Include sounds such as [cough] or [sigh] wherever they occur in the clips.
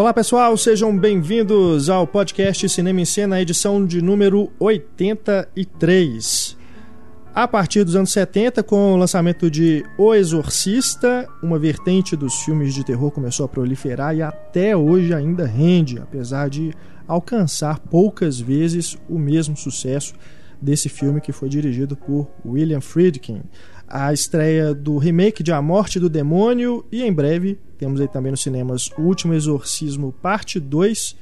Olá pessoal, sejam bem-vindos ao podcast Cinema em Cena, edição de número 83. A partir dos anos 70, com o lançamento de O Exorcista, uma vertente dos filmes de terror começou a proliferar e até hoje ainda rende, apesar de alcançar poucas vezes o mesmo sucesso desse filme que foi dirigido por William Friedkin. A estreia do remake de A Morte do Demônio e em breve temos aí também nos cinemas O Último Exorcismo Parte 2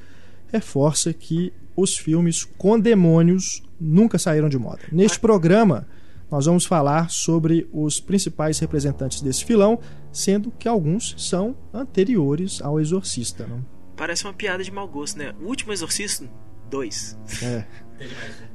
reforça que os filmes com demônios nunca saíram de moda. Neste programa, nós vamos falar sobre os principais representantes desse filão, sendo que alguns são anteriores ao Exorcista. Parece uma piada de mau gosto, né? O último Exorcista 2. É. [laughs]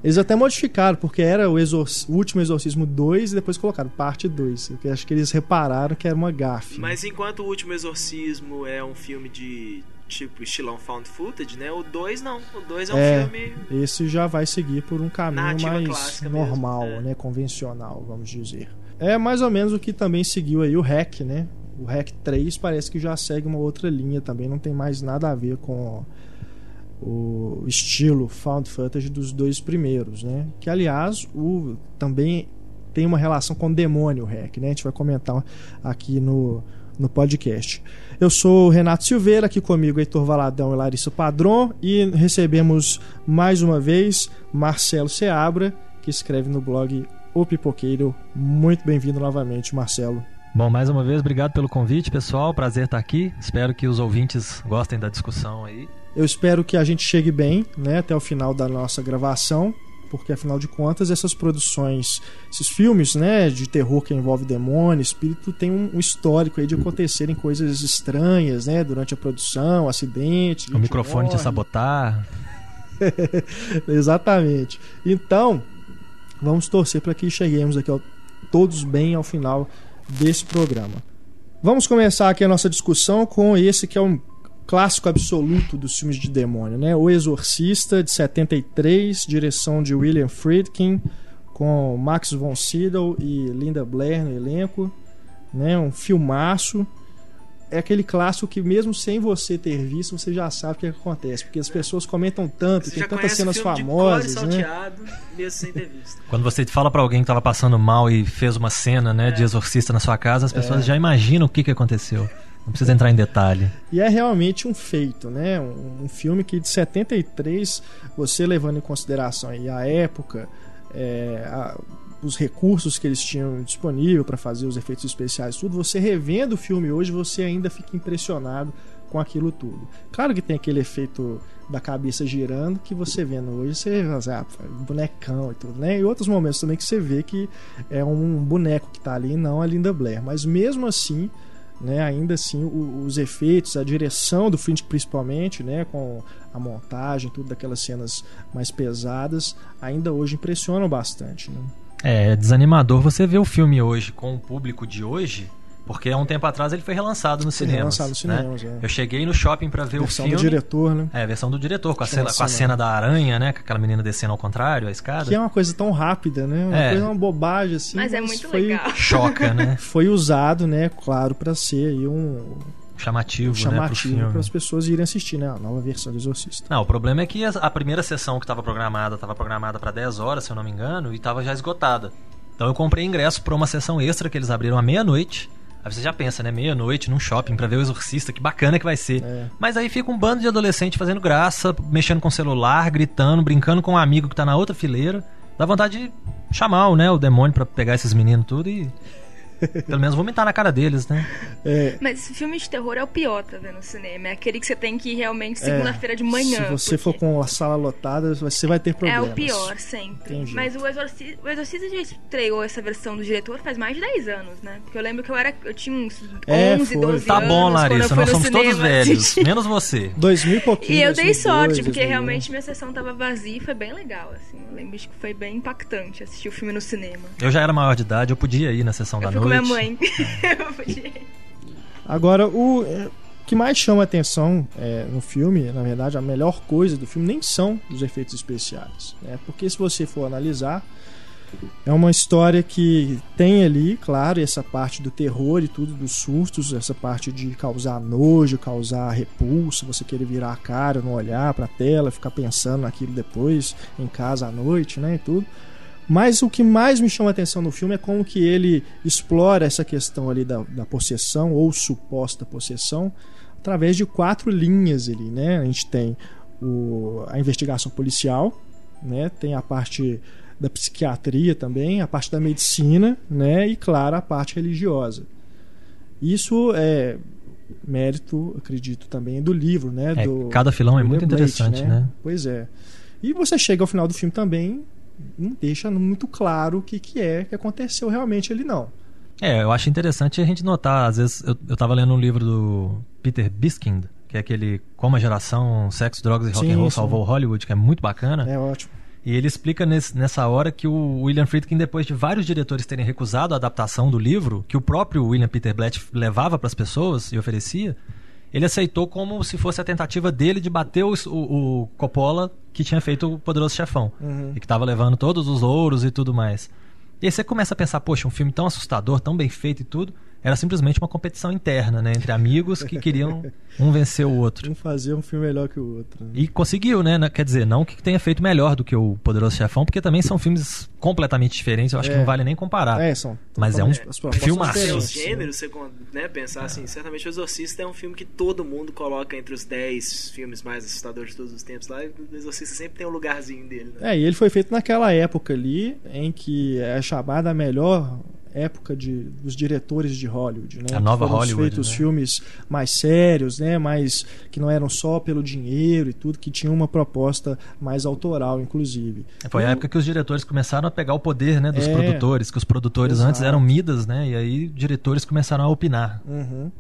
Eles até modificaram, porque era o, exorc... o último Exorcismo 2 e depois colocaram parte 2. Porque acho que eles repararam que era uma gafe. Mas enquanto o último Exorcismo é um filme de tipo estilão found footage, né? O 2 não. O 2 é um É, filme. Esse já vai seguir por um caminho mais normal, mesmo, é. né? Convencional, vamos dizer. É mais ou menos o que também seguiu aí o Hack, né? O Hack 3 parece que já segue uma outra linha também, não tem mais nada a ver com o estilo found footage dos dois primeiros, né? Que aliás, o também tem uma relação com o demônio Hack, né? A gente vai comentar aqui no no podcast. Eu sou o Renato Silveira, aqui comigo Heitor Valadão e Larissa Padron e recebemos mais uma vez Marcelo Seabra, que escreve no blog O Pipoqueiro. Muito bem-vindo novamente, Marcelo. Bom, mais uma vez, obrigado pelo convite, pessoal. Prazer estar aqui. Espero que os ouvintes gostem da discussão aí. Eu espero que a gente chegue bem, né, até o final da nossa gravação, porque afinal de contas essas produções, esses filmes, né, de terror que envolve demônio, espírito, tem um histórico aí de acontecerem coisas estranhas, né, durante a produção, acidente. O microfone te morre. sabotar. [laughs] Exatamente. Então, vamos torcer para que cheguemos aqui todos bem ao final desse programa. Vamos começar aqui a nossa discussão com esse que é um clássico absoluto dos filmes de demônio, né? O Exorcista de 73, direção de William Friedkin, com Max von Sydow e Linda Blair no elenco, né? Um filmaço. É aquele clássico que mesmo sem você ter visto, você já sabe o que acontece, porque as pessoas comentam tanto, Você tem já tantas cenas o filme famosas, de cor e né? salteado, mesmo sem ter visto. [laughs] Quando você fala pra alguém que tava passando mal e fez uma cena, né, de exorcista na sua casa, as pessoas já imaginam o que, que aconteceu. Não precisa entrar em detalhe. E é realmente um feito, né? Um, um filme que de 73, você levando em consideração a época, é, a- os recursos que eles tinham disponível para fazer os efeitos especiais, tudo, você revendo o filme hoje, você ainda fica impressionado com aquilo tudo. Claro que tem aquele efeito da cabeça girando que você vendo hoje, você ah, bonecão e tudo, né? E outros momentos também que você vê que é um boneco que tá ali não a Linda Blair. Mas mesmo assim, né, ainda assim o- os efeitos, a direção do Fringe principalmente, né, com a montagem, tudo daquelas cenas mais pesadas, ainda hoje impressionam bastante, né? É desanimador você ver o filme hoje com o público de hoje, porque há um tempo atrás ele foi relançado nos Foi cinemas. relançado nos né? cinemas, é. Eu cheguei no shopping pra ver Versão o filme. do diretor, né? É, a versão do diretor, com a, cena, com a cena- da aranha, né? Com aquela menina descendo ao contrário, a escada. Que é uma coisa tão rápida, né? Uma É. coisa uma bobagem assim, Mas é muito foi, legal. [laughs] Choca, né? [laughs] Foi usado, né, claro, para ser aí um Chamativo, né, pro chamativo filme. para as pessoas irem assistir, né, a nova versão do Exorcista. Não, o problema é que a, a primeira sessão que estava programada, estava programada para 10 horas, se eu não me engano, e estava já esgotada. Então eu comprei ingresso para uma sessão extra que eles abriram à meia-noite. Aí você já pensa, né? Meia-noite num shopping pra ver o Exorcista, que bacana que vai ser. É. Mas aí fica um bando de adolescente fazendo graça, mexendo com o celular, gritando, brincando com um amigo que tá na outra fileira. Dá vontade de chamar o, né, o demônio pra pegar esses meninos tudo e. [laughs] Pelo menos vomitar na cara deles, né? É, Mas filme de terror é o pior, tá vendo, no cinema. É aquele que você tem que ir realmente segunda-feira de manhã. Se você for porque com a sala lotada, você vai ter É problemas. o pior, sempre. Jeito. Mas o Exorcista, o Exorcista já estreou essa versão do diretor faz mais de 10 anos, né? Porque eu lembro que eu era. Eu tinha uns 11, É, foi. 12 Tá anos. bom, quando eu Larissa, nós somos todos velhos, [laughs] menos você. 2000 e pouquinho. E eu dei 2002, sorte, porque 2001. realmente minha sessão tava vazia e foi bem legal, assim. Eu lembro que foi bem impactante assistir o filme no cinema. Eu já era maior de idade, eu podia ir na sessão eu da noite. Minha mãe. [laughs] Agora, o é, que mais chama atenção é, no filme, na verdade, a melhor coisa do filme nem são os efeitos especiais. Né? Porque se você for analisar, É uma história que tem ali, claro, essa parte do terror e tudo, dos sustos, essa parte de causar nojo, causar repulsa, você querer virar a cara, não olhar pra tela, ficar pensando naquilo depois, em casa à noite, né, e tudo. Mas o que mais me chama a atenção no filme é como que ele explora essa questão ali da, da possessão ou suposta possessão através de quatro linhas ali, né? A gente tem o, a investigação policial, né? Tem a parte da psiquiatria também, a parte da medicina, né? E claro, a parte religiosa. Isso é mérito, acredito também, do livro, né? É, do, cada filão é do muito William Blake, interessante, né? né? Pois é. E você chega ao final do filme também, não deixa muito claro o que, que é que aconteceu realmente ali, não. É, eu acho interessante a gente notar, às vezes, eu, eu tava lendo um livro do Peter Biskind, que é aquele Como a geração Sexo, Drogas e Rock Sim, and Roll sim. salvou Hollywood, que é muito bacana. É ótimo. E ele explica nesse- nessa hora que o William Friedkin, depois de vários diretores terem recusado a adaptação do livro, que o próprio William Peter Blatt levava para as pessoas e oferecia, ele aceitou como se fosse a tentativa dele de bater o, o- o Coppola, que tinha feito o Poderoso Chefão, Uhum. e que estava levando todos os ouros e tudo mais. E aí você começa a pensar, poxa, um filme tão assustador, tão bem feito e tudo, era simplesmente uma competição interna, né, entre amigos que queriam um vencer o outro. Um fazer um filme melhor que o outro. né? E conseguiu, né? Quer dizer, não que tenha feito melhor do que o Poderoso Chefão, porque também são filmes completamente diferentes, eu acho É. que não vale nem comparar. É, são. Mas é um propostas filmaço. né? gêneros, você né, pensar assim, certamente o Exorcista é um filme que todo mundo coloca entre os 10 filmes mais assustadores de todos os tempos lá, e o Exorcista sempre tem um lugarzinho dele, né? É, e ele foi feito naquela época ali em que é chamada a melhor época de, dos diretores de Hollywood, né? A nova foram Hollywood, feitos né? filmes mais sérios, né? Mais que não eram só pelo dinheiro e tudo, que tinham uma proposta mais autoral, inclusive. Foi a E- época que os diretores começaram a pegar o poder, né, dos É. produtores, que os produtores Exato. antes eram midas, né, e aí diretores começaram a opinar. Uhum.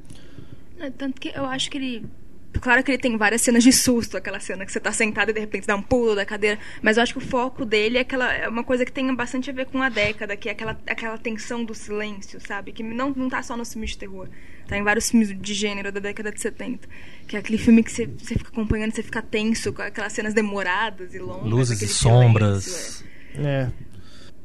É, Tanto que eu acho que ele. Claro que ele tem várias cenas de susto, aquela cena que você tá sentado e de repente dá um pulo da cadeira. Mas eu acho que o foco dele é, aquela, é uma coisa que tem bastante a ver com a década, que é aquela, aquela tensão do silêncio, sabe? Que não, não tá só nos filmes de terror. Tá em vários filmes de gênero da década de 70. Que é aquele filme que você, você fica acompanhando, você fica tenso, com aquelas cenas demoradas e longas. Luzes e sombras. silêncio, É.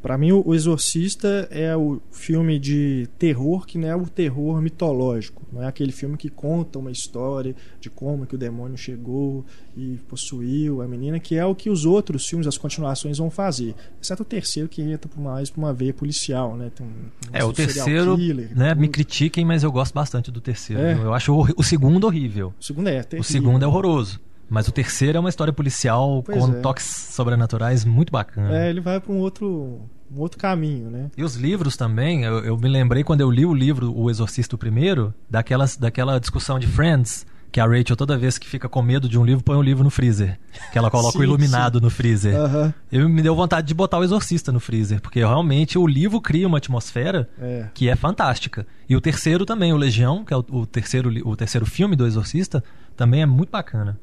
Pra mim, o o Exorcista é o filme de terror que não é o terror mitológico. Não é aquele filme que conta uma história de como que o demônio chegou e possuiu a menina, que é o que os outros filmes, as continuações, vão fazer. Exceto o terceiro, que entra mais pra uma veia policial, né? Tem um, um É, o terceiro, killer, né, tudo. me critiquem, mas eu gosto bastante do terceiro. É. Eu acho o, o segundo horrível. O segundo é O terrível. segundo é horroroso. Mas o terceiro é uma história policial Pois com é. toques sobrenaturais muito bacana. É, ele vai pra um outro, um outro caminho, né? E os livros também, eu, eu me lembrei quando eu li o livro O Exorcista Primeiro, daquelas, daquela discussão de Friends, que a Rachel toda vez que fica com medo de um livro, põe um livro no freezer. Que ela coloca [laughs] Sim, o iluminado no freezer. Aham. Eu me deu vontade de botar o Exorcista no freezer, porque realmente o livro cria uma atmosfera É. que é fantástica. E o terceiro também, o Legião, que é o, o terceiro, o terceiro filme do Exorcista, também é muito bacana.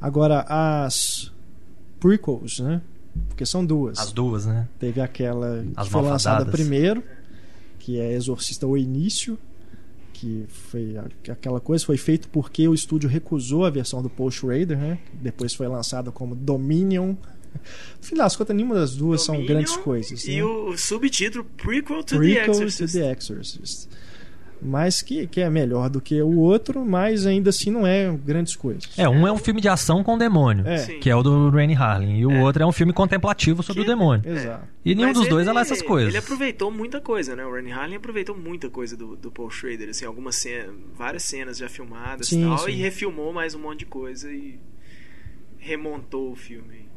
Agora, as prequels, né? Porque são duas. As duas, né? Teve aquela As que foi lançada primeiro, que é Exorcista O Início, que foi aquela coisa, foi feito porque o estúdio recusou a versão do Paul Schrader, né? Depois foi lançada como Dominion. No final das contas, nenhuma das duas são Dominion grandes coisas. E né? o subtítulo Prequel to Prequel the to Exorcist. The Exorcist. Mas que, que é melhor do que o outro, mas ainda assim não é grandes coisas. É, um é um filme de ação com demônio, É. Que é o do Rainy Harlin, e o É. outro é um filme contemplativo sobre Que- o demônio. Exato. E nenhum Mas dos dois é ele- lá essas coisas. Ele aproveitou muita coisa, né? O Rennie Harlin aproveitou muita coisa do, do Paul Schrader, assim, algumas cenas, várias cenas já filmadas Sim, e tal, sim. e refilmou mais um monte de coisa e remontou o filme.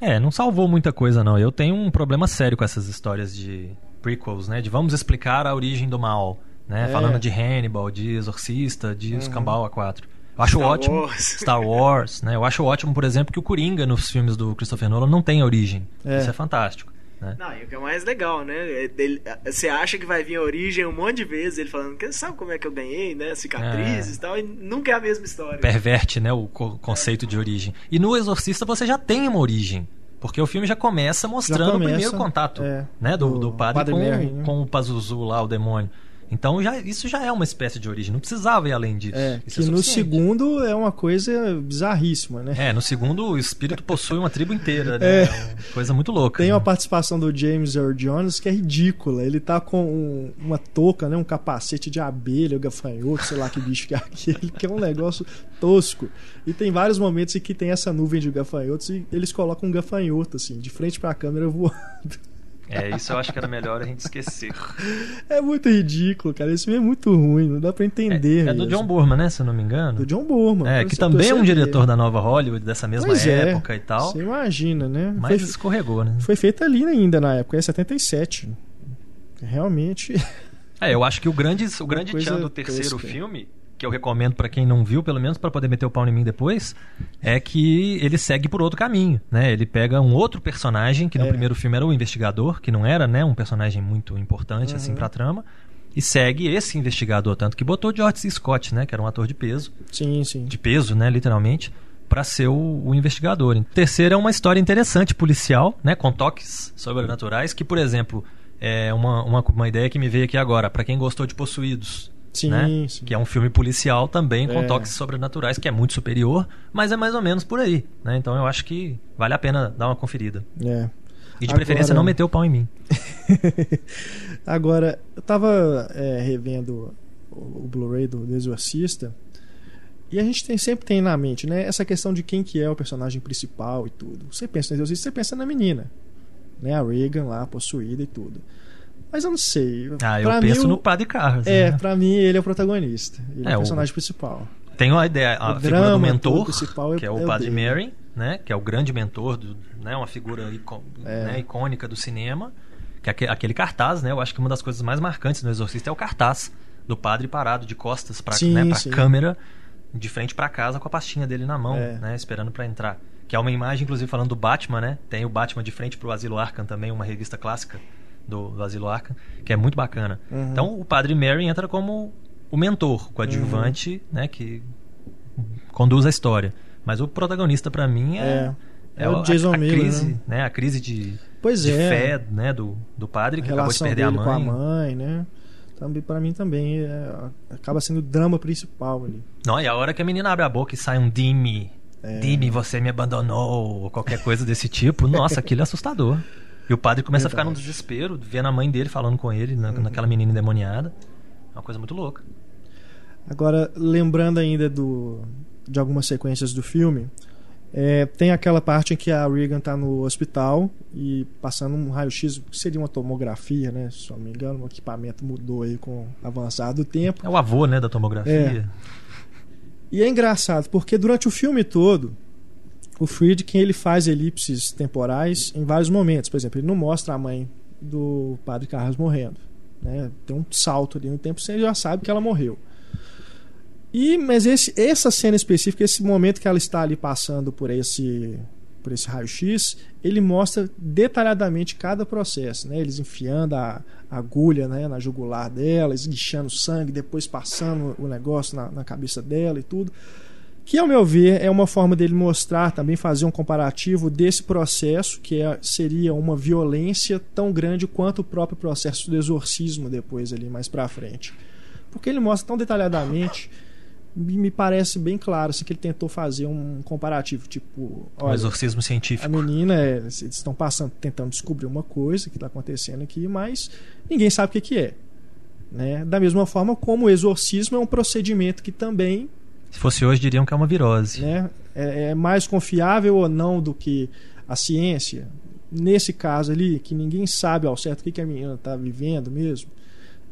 É, não salvou muita coisa, não. Eu tenho um problema sério com essas histórias de prequels, né? De vamos explicar a origem do mal, né? É. Falando de Hannibal, de Exorcista, de Uhum. Escambau A4. Eu acho Star ótimo. Wars. [laughs] Star Wars, né? Eu acho ótimo, por exemplo, que o Coringa nos filmes do Christopher Nolan não tem origem. É. Isso é fantástico. Né? Não, e o que é mais legal, né? é dele- Você acha que vai vir a origem um monte de vezes, ele falando, "Que- sabe como é que eu ganhei, né? Cicatrizes e tal, e nunca é a mesma história. Perverte, né, o co- conceito de origem. E no Exorcista você já tem uma origem. Porque o filme já começa mostrando começa, o primeiro contato é, né, do, do do padre, Padre com, Merrin, né? com o Pazuzu lá, o demônio. Então já, isso já é uma espécie de origem, não precisava ir além disso. É, Isso que é no segundo é uma coisa bizarríssima, né? É, no segundo o espírito possui uma tribo inteira, né? [laughs] É. É coisa muito louca. Tem né? uma participação do James Earl Jones que é ridícula. Ele tá com um- uma touca, né? Um capacete de abelha, o gafanhoto, sei lá que bicho que é [laughs] aquele, que é um negócio tosco. E tem vários momentos em que tem essa nuvem de gafanhotos e eles colocam um gafanhoto, assim, de frente pra câmera voando. É, isso eu acho que era melhor a gente esquecer. [laughs] É muito ridículo, cara. Esse filme é muito ruim, não dá pra entender. É, é do. John Burman, né? Se eu não me engano. Do John Burman. É, que também é um diretor da nova Hollywood, dessa mesma Pois é, época e tal. Você imagina, né? Mas Foi, escorregou, né? foi feito ali ainda na época, é 77. Realmente. É, eu acho que o grande, o grande tchan do terceiro filme, que eu recomendo pra quem não viu, pelo menos pra poder meter o pau em mim depois, é que ele segue por outro caminho, né? Ele pega um outro personagem, que no É. primeiro filme era o investigador, que não era, né, um personagem muito importante assim Uhum. pra trama, e segue esse investigador, tanto que botou George C. Scott, né, que era um ator de peso, Sim, sim. de peso, né, literalmente, pra ser o, o investigador. O terceiro é uma história interessante policial, né, com toques sobrenaturais, que, por exemplo, é uma, uma, uma ideia que me veio aqui agora, pra quem gostou de Possuídos, Sim, né? sim. Que é um filme policial também com É. toques sobrenaturais, que é muito superior, mas é mais ou menos por aí, né? Então eu acho que vale a pena dar uma conferida. É. E de Agora- preferência não meter o pau em mim. [laughs] Agora, eu tava é, revendo o, o Blu-ray do, do Exorcista e a gente tem, sempre tem na mente, né? Essa questão de quem que é o personagem principal e tudo. Você pensa no Exorcista, você pensa na menina, né? A Reagan lá, possuída e tudo. Mas eu não sei. Ah, eu Pra penso mim, o- no Padre Carlos. É, né? pra mim ele é o protagonista. Ele é, É, o o- personagem principal. Tem a ideia, a O figura do mentor, principal é- que é o é o Padre dele. Mary, né? Que é o grande mentor, do, né? Uma figura É. né, icônica do cinema. Que é aque- aquele cartaz, né? Eu acho que uma das coisas mais marcantes no Exorcista é o cartaz do padre parado de costas pra, Sim, né, sim. câmera, de frente pra casa com a pastinha dele na mão, É. né? Esperando pra entrar. Que é uma imagem, inclusive, falando do Batman, né? Tem o Batman de frente pro Asilo Arkham também, uma revista clássica do, do Asilo Arkham, que é muito bacana. Uhum. Então, o Padre Mary entra como o mentor, o coadjuvante, Uhum. né? Que conduz a história. Mas o protagonista, pra mim, é... É. É o Jason a, a Miller, crise, né? né? A crise de, Pois de é. fé, né? Do, do padre que acabou de perder a com a mãe. mãe, né? Também, pra mim também é, acaba sendo o drama principal ali. Não, e a hora que a menina abre a boca e sai um Dime, É. Dime, você me abandonou, ou qualquer coisa desse tipo, nossa, aquilo é assustador. [laughs] E o padre começa a ficar num Verdade. Uhum. desespero, vendo a mãe dele falando com ele, na- naquela menina endemoniada. É uma coisa muito louca. Agora, lembrando ainda do, de algumas sequências do filme, é, tem aquela parte em que a Regan tá no hospital e passando um raio-x, que seria uma tomografia, né? Se não me engano, o equipamento mudou aí com o avançar do tempo. É o avô, né, da tomografia. E é engraçado, porque durante o filme todo, o Friedkin ele faz elipses temporais em vários momentos. Por exemplo, ele não mostra a mãe do padre Carlos morrendo. Né? Tem um salto ali no tempo, você já sabe que ela morreu. E, mas esse, essa cena específica, esse momento que ela está ali passando por esse, por esse raio-x, ele mostra detalhadamente cada processo. Né? Eles enfiando a, agulha né, na jugular dela, esguichando sangue, depois passando o negócio na, na cabeça dela e tudo. Que, ao meu ver, é uma forma dele mostrar, também fazer um comparativo desse processo, que é, seria uma violência tão grande quanto o próprio processo do exorcismo depois ali mais pra frente. Porque ele mostra tão detalhadamente, me parece bem claro assim, que ele tentou fazer um comparativo, tipo, Um olha, exorcismo a científico. menina, é, eles estão passando, tentando descobrir uma coisa que está acontecendo aqui, mas ninguém sabe o que, que é. Né? Da mesma forma como o exorcismo é um procedimento que também Se fosse hoje, diriam que é uma virose. né, é, é mais confiável ou não do que a ciência. Nesse caso ali, que ninguém sabe ao certo o que, que a menina está vivendo mesmo,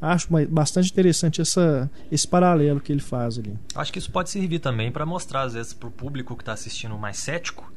acho bastante interessante essa, esse paralelo que ele faz ali. Acho que isso pode servir também para mostrar, às vezes, pro público que tá assistindo mais cético,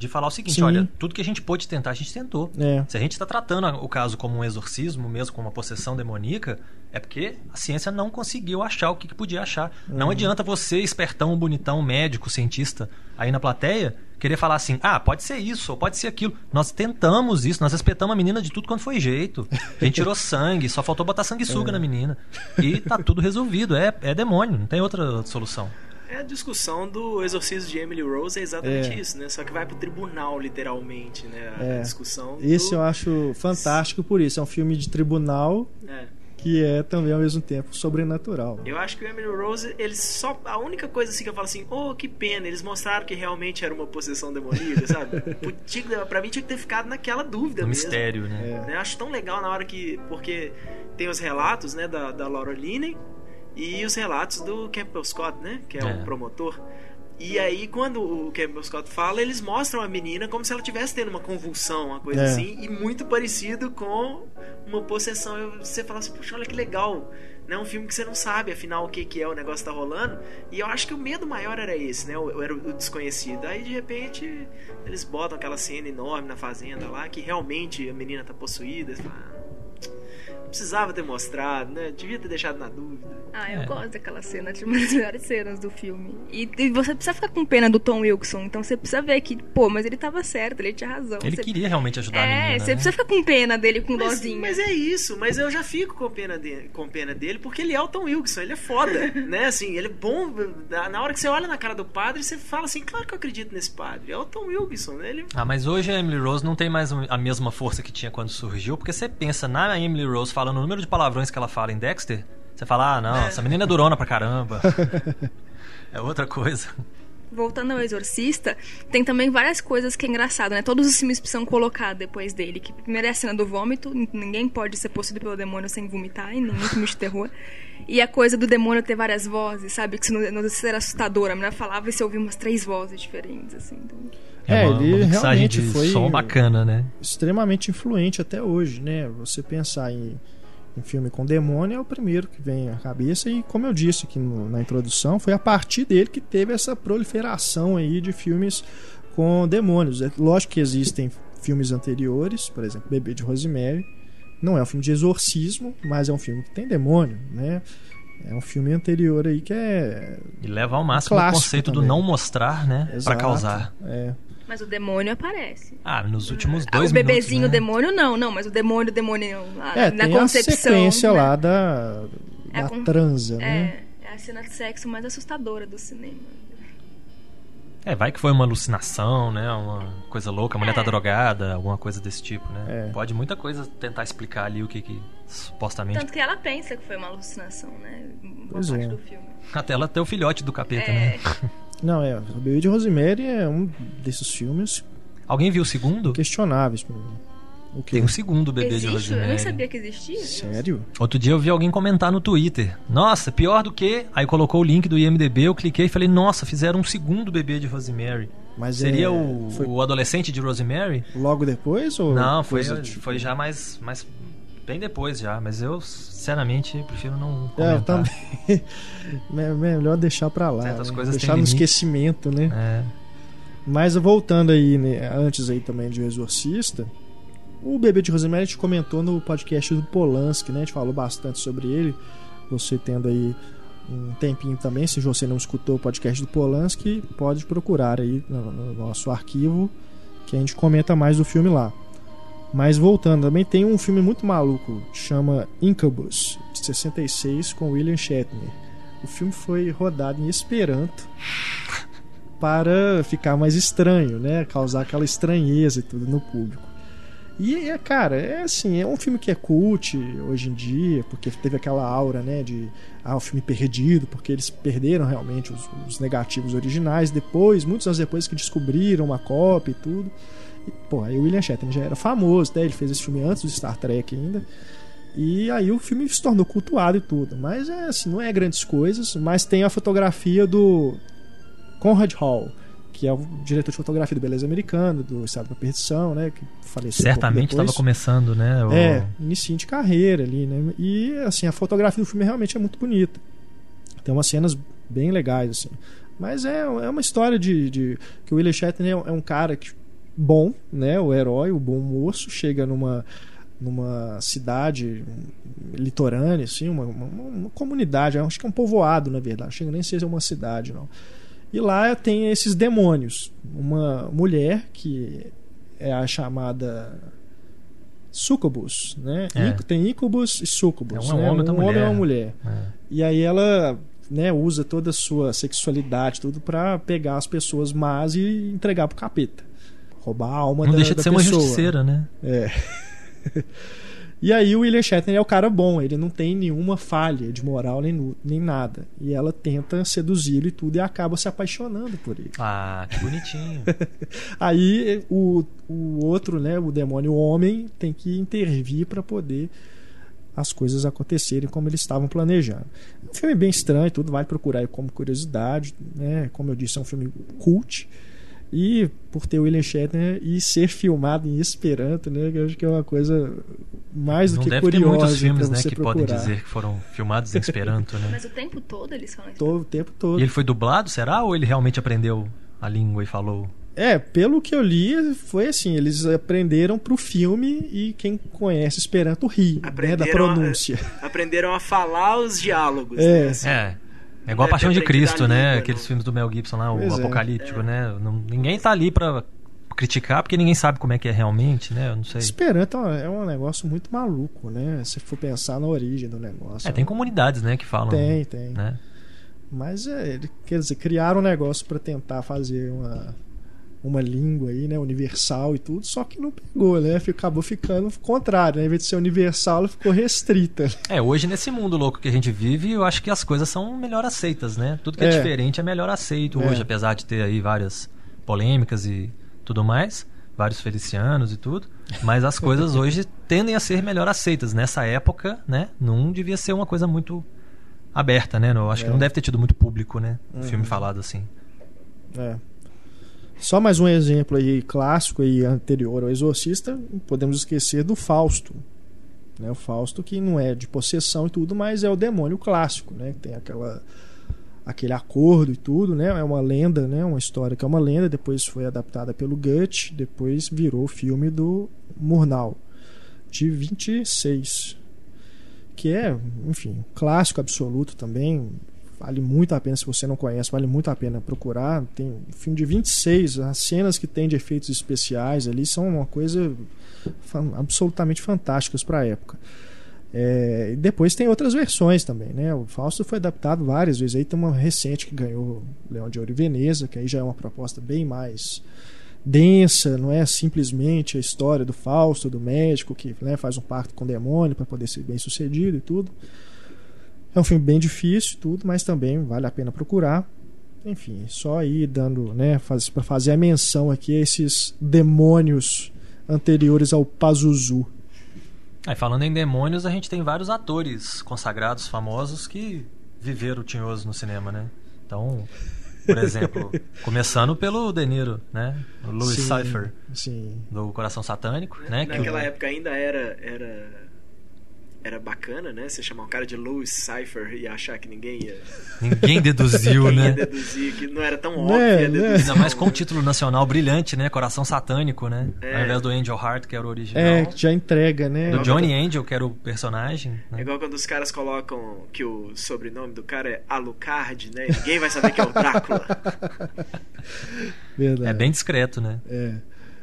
de falar o seguinte: Sim. olha, tudo que a gente pôde tentar, a gente tentou. É, Se a gente está tratando o caso como um exorcismo, mesmo como uma possessão demoníaca, é porque a ciência não conseguiu achar o que, que podia achar. Não Uhum. adianta você, espertão, bonitão, médico, cientista, aí na plateia, querer falar assim: ah, pode ser isso, ou pode ser aquilo. Nós tentamos isso, nós respeitamos a menina de tudo quanto foi jeito. A gente tirou [laughs] sangue, só faltou botar sanguessuga É. na menina. E tá tudo resolvido. É, é demônio, não tem outra solução. É a discussão do exorcismo de Emily Rose é exatamente É. isso, né? Só que vai pro tribunal, literalmente, né? A É. discussão. esse do... eu acho fantástico por isso. É um filme de tribunal É. que é também ao mesmo tempo sobrenatural. Eu acho que o Emily Rose, eles só. A única coisa assim que eu falo assim, oh, que pena, eles mostraram que realmente era uma possessão demoníaca, sabe? [laughs] Pra mim tinha que ter ficado naquela dúvida Um mesmo. mistério, né? É. né? Eu acho tão legal na hora que. Porque tem os relatos, né, da, da Laura Linney e os relatos do Campbell Scott, né? Que é, É. o promotor. E aí, quando o Campbell Scott fala, eles mostram a menina como se ela estivesse tendo uma convulsão, uma coisa É. assim, e muito parecido com uma possessão. Você fala assim, puxa, olha que legal. Né? Um filme que você não sabe, afinal, o que, que é o negócio tá rolando. E eu acho que o medo maior era esse, né? O, era o desconhecido. Aí, de repente, eles botam aquela cena enorme na fazenda lá, que realmente a menina tá possuída. Você fala, precisava ter mostrado, né? Devia ter deixado na dúvida. Ah, eu É. gosto daquela cena, tipo, uma das melhores cenas do filme. E, e você precisa ficar com pena do Tom Wilson, então você precisa ver que, pô, mas ele tava certo, ele tinha razão. Ele Você- queria realmente ajudar a É, menina. você né? precisa ficar com pena dele, com Mas, dozinha. mas é isso, mas eu já fico com pena, dele, com pena dele, porque ele é o Tom Wilson, ele é foda, [laughs] né? Assim, ele é bom. Na na hora que você olha na cara do padre, você fala assim, claro que eu acredito nesse padre. É o Tom Wilson, né? Ele Ah, mas hoje a Emily Rose não tem mais a mesma força que tinha quando surgiu, porque você pensa na Emily Rose falando o número de palavrões que ela fala em Dexter, você fala, ah, não, essa menina é durona pra caramba. [laughs] é outra coisa. Voltando ao Exorcista, tem também várias coisas que é engraçado, né? Todos os filmes precisam colocar depois dele. Que primeiro é a cena do vômito, ninguém pode ser possuído pelo demônio sem vomitar, em nenhum filme de terror. E a coisa do demônio ter várias vozes, sabe? Que isso não, não era assustador. A menina falava e você ouvia umas três vozes diferentes, assim. Então... É, uma, ele uma realmente de foi- som bacana, né? Extremamente influente até hoje, né? Você pensar em, em filme com demônio é o primeiro que vem à cabeça e como eu disse aqui no- na introdução, foi a partir dele que teve essa proliferação aí de filmes com demônios. É lógico que existem filmes anteriores, por exemplo, Bebê de Rosemary, não é um filme de exorcismo, mas é um filme que tem demônio, né? É um filme anterior aí que é E leva ao máximo o conceito do também. não mostrar, né? Pra Exato. causar. É, Mas o demônio aparece. Ah, nos últimos Ah, dois o bebezinho minutos, né? demônio não, não, mas o demônio, demônio ah, é na tem concepção. a sequência né? lá da, É da com- transa, né? É, é a cena de sexo mais assustadora do cinema. É, vai que foi uma alucinação, né? Uma coisa louca, a mulher tá É. drogada, alguma coisa desse tipo, né? É. Pode muita coisa tentar explicar ali o que, que supostamente. Tanto que ela pensa que foi uma alucinação, né? Boa Pois parte é. do filme. Até ela ter o filhote do capeta, É. né? [laughs] Não, é. O Bebê de Rosemary é um desses filmes Alguém viu o segundo? questionáveis pra mim. O que? Tem um segundo bebê de Existe? Eu Rosemary. nem sabia que existia. Sério? Outro dia eu vi alguém comentar no Twitter. Nossa, pior do que. Aí colocou o link do IMDB, eu cliquei e falei, nossa, fizeram um segundo bebê de Rosemary. Mas Seria é, o, Foi o adolescente de Rosemary? logo depois ou Não, foi, coisa tipo- foi já mais, mais. Bem depois já, mas eu, sinceramente, prefiro não É, comentar. também. [laughs] Me- Melhor deixar pra lá. Certas né? coisas deixar no esquecimento, né? É. Mas voltando aí, né, antes aí também de O Exorcista, o Bebê de Rosemary a gente comentou no podcast do Polanski, né? A gente falou bastante sobre ele. Você tendo aí um tempinho também, se você não escutou o podcast do Polanski, pode procurar aí no, no nosso arquivo que a gente comenta mais do filme lá. Mas voltando, também tem um filme muito maluco, chama Incubus, de 66, com William Shatner. O filme foi rodado em Esperanto para ficar mais estranho, né? Causar aquela estranheza e tudo no público. E, é, cara, é assim, é um filme que é cult hoje em dia, porque teve aquela aura, né, de ah, o filme perdido, porque eles perderam realmente os, os negativos originais depois, muitos anos depois que descobriram uma cópia e tudo. E, pô, aí o William Shatner já era famoso, né? Ele fez esse filme antes do Star Trek ainda. E aí o filme se tornou cultuado e tudo. Mas é assim, não é grandes coisas, mas tem a fotografia do Conrad Hall, que é o diretor de fotografia do Beleza Americana, do Estado da Perdição, né? Que faleceu Certamente estava começando, né? o- É, início de carreira ali, né? E assim, a fotografia do filme realmente é muito bonita. Tem umas cenas bem legais, assim. Mas é, é uma história de, de que o William Shatner é um- é um cara que, bom, né? O herói, o bom moço, chega numa numa cidade litorânea, assim, uma, uma, uma comunidade, acho que é um povoado, na verdade, chega nem a ser uma cidade, não. E lá tem esses demônios. Uma mulher que é a chamada sucubus, né? É. Tem incubus e sucubus. É um né? homem um homem mulher. uma mulher. É. E aí ela né, usa toda a sua sexualidade, tudo pra pegar as pessoas más e entregar pro capeta. Roubar a alma Não da, deixa de ser uma pessoa. justiceira, né? É. [laughs] E aí o William Shatner é o cara bom, ele não tem nenhuma falha de moral nem, nem nada. E ela tenta seduzi-lo e tudo e acaba se apaixonando por ele. Ah, que bonitinho. [laughs] Aí o, o outro, né, o demônio homem, tem que intervir para poder as coisas acontecerem como eles estavam planejando. Um filme bem estranho, tudo vale procurar aí como curiosidade, né? Como eu disse, é um filme cult. E por ter o William Shatner e ser filmado em Esperanto, né? Que eu acho que é uma coisa mais do Não que deve ter curiosa muitos filmes, né, que procurar. podem dizer que foram filmados em Esperanto, né? Mas o tempo todo eles falam. Todo, o tempo todo. E ele foi dublado, será? Ou ele realmente aprendeu a língua e falou? É, pelo que eu li, foi assim, eles aprenderam pro filme e quem conhece Esperanto ri, né, da Aprenderam a- pronúncia. Aprenderam a falar os diálogos. É. né, assim. É. É igual a Deve Paixão de Cristo, né? língua, Aqueles não. filmes do Mel Gibson lá, o Pois é. Apocalíptico, né? Não- ninguém tá ali pra criticar porque ninguém sabe como é que é realmente, né? Eu não sei. Esperanto é um- é negócio muito maluco, né? Se for pensar na origem do negócio. É, tem comunidades, né, que falam. Tem, tem. Né? Mas é, quer dizer, criaram um negócio para tentar fazer uma, uma língua aí, né, universal e tudo, só que não pegou, né? Acabou ficando o contrário, né? Em vez de ser universal, ela ficou restrita. É, hoje nesse mundo louco que a gente vive, eu acho que as coisas são melhor aceitas, né? Tudo que é, É. diferente é melhor aceito É. hoje, apesar de ter aí várias polêmicas e tudo mais, vários felicianos e tudo, mas as coisas [laughs] hoje tendem a ser melhor aceitas. Nessa época, né, não devia ser uma coisa muito aberta, né? Eu acho que É. não deve ter tido muito público, né? Um Uhum. filme falado assim. É. Só mais um exemplo aí clássico e anterior ao Exorcista, podemos esquecer do Fausto. Né? O Fausto que não é de possessão e tudo, mas é o demônio clássico, né? Tem aquela aquele acordo e tudo, né? É uma lenda, né? Uma história que é uma lenda, depois foi adaptada pelo Goethe, depois virou o filme do Murnau de 26, que é, enfim, clássico absoluto também, vale muito a pena se você não conhece, vale muito a pena procurar. Tem um filme de 26, as cenas que tem de efeitos especiais ali são uma coisa absolutamente fantásticas para a época. É, depois tem outras versões também, né? O Fausto foi adaptado várias vezes. Aí tem uma recente que ganhou Leão de Ouro e Veneza, que aí já é uma proposta bem mais densa, não é simplesmente a história do Fausto, do médico que né, faz um pacto com o demônio para poder ser bem sucedido e tudo. É um filme bem difícil, tudo, mas também vale a pena procurar. Enfim, só aí dando, né, faz, para fazer a menção aqui a esses demônios anteriores ao Pazuzu. Aí falando em demônios, a gente tem vários atores consagrados, famosos, que viveram tinhoso no cinema, né? Então, por [laughs] exemplo, começando pelo De Niro, né? O Louis Sim, Cypher, Sim. do Coração Satânico, né? Que Naquela o- época ainda era, era, era bacana, né? Você chamar um cara de Louis Cypher e achar que ninguém ia, ninguém deduziu, [laughs] ninguém ia né? deduzir, que não era tão Né, óbvio a né? Ainda mais com o título nacional brilhante, né? Coração Satânico, né? É. Ao invés do Angel Heart, que era o original. É, que já entrega, né? Do Johnny Angel, que era o personagem. É né? igual quando os caras colocam que o sobrenome do cara é Alucard, né? Ninguém vai saber que é o Drácula. [laughs] Verdade. É bem discreto, né? É.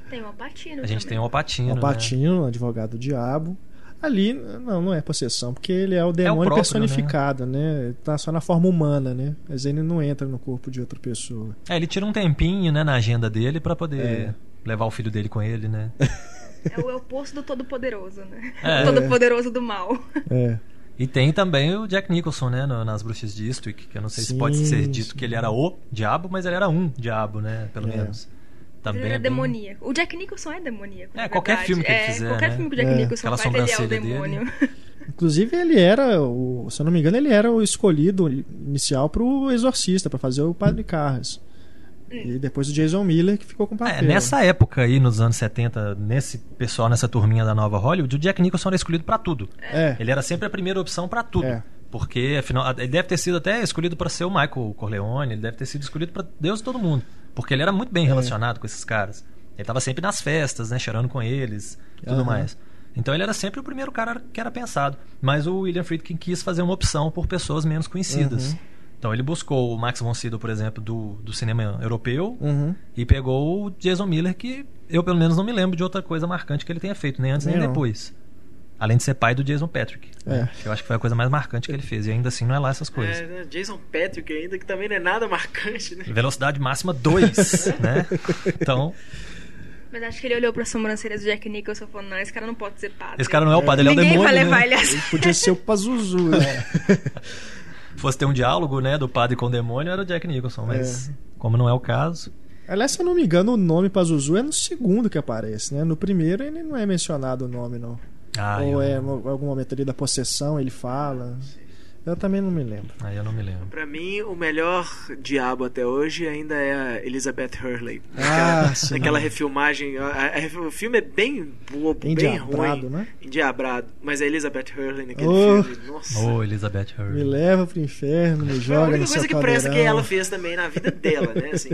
Tem uma patina A gente também. tem o Alpatino, O né? Advogado do diabo. Ali, não, não é possessão, porque ele é o demônio próprio, personificado, né? Ele tá só na forma humana, né? Mas ele não entra no corpo de outra pessoa. É, ele tira um tempinho, né, na agenda dele pra poder É. levar o filho dele com ele, né? É o oposto do Todo-Poderoso, né? É. O Todo-Poderoso do mal. É. E tem também o Jack Nicholson, né, no- nas Bruxas de Eastwick, que eu não sei se Sim, pode ser dito sim. que ele era o diabo, mas ele era um diabo, né, pelo É. menos. Também ele é é bem- demoníaco. O Jack Nicholson é demoníaco. É, qualquer verdade. filme que ele é, fizer, Qualquer né? filme que o Jack É. Nicholson Aquela faz, ele é o sobrancelha dele. demônio. [laughs] Inclusive, ele era, o, se eu não me engano, ele era o escolhido inicial pro Exorcista, pra fazer o Padre Carras. E depois o Jason Miller que ficou com o É, papel. nessa época aí, nos anos 70, nesse pessoal, nessa turminha da nova Hollywood, o Jack Nicholson era escolhido pra tudo. É. Ele era sempre a primeira opção pra tudo. É. Porque, afinal, ele deve ter sido até escolhido pra ser o Michael Corleone, ele deve ter sido escolhido pra Deus e todo mundo. Porque ele era muito É. bem relacionado com esses caras. Ele tava sempre nas festas, né, cheirando com eles tudo Aham. mais. Então ele era sempre o primeiro cara que era pensado. Mas o William Friedkin quis fazer uma opção por pessoas menos conhecidas. Uhum. Então ele buscou o Max von Sydow, por exemplo, do, do cinema europeu, Uhum. e pegou o Jason Miller, que eu pelo menos não me lembro de outra coisa marcante que ele tenha feito, nem antes nem, Nem não. Além de ser pai do Jason Patrick. né? É. Que eu acho que foi a coisa mais marcante que ele fez. E ainda assim não é lá essas coisas. É, né? Jason Patrick ainda, que também não é nada marcante, né? Velocidade máxima 2, [laughs] né? Então, Mas acho que ele olhou pra sobrancelha do Jack Nicholson e falou: não, esse cara não pode ser padre. Esse cara não é o padre, ele é o demônio. vai levar né? ele a sério. Ele podia ser o Pazuzu, né? [laughs] Fosse ter um diálogo, né, do padre com o demônio, era o Jack Nicholson, mas como não é o caso. Aliás, se eu não me engano, o nome Pazuzu é no segundo que aparece, né? No primeiro ele não é mencionado o nome, não. Ah, Ou eu, é em algum momento ali da possessão ele fala. Eu também não me lembro. Aí eu não me lembro. Pra mim, o melhor diabo até hoje ainda é a Elizabeth Hurley. Ah, Aquela, sim. [laughs] aquela refilmagem. a- a- o filme é bem bobo, bem Endiabrado, ruim. né? Endiabrado. Mas a Elizabeth Hurley naquele Oh. filme, nossa. Ô, Elizabeth Me Hurley. leva pro inferno, me Foi a joga única no coisa que presta que ela fez também na vida dela, né? Assim,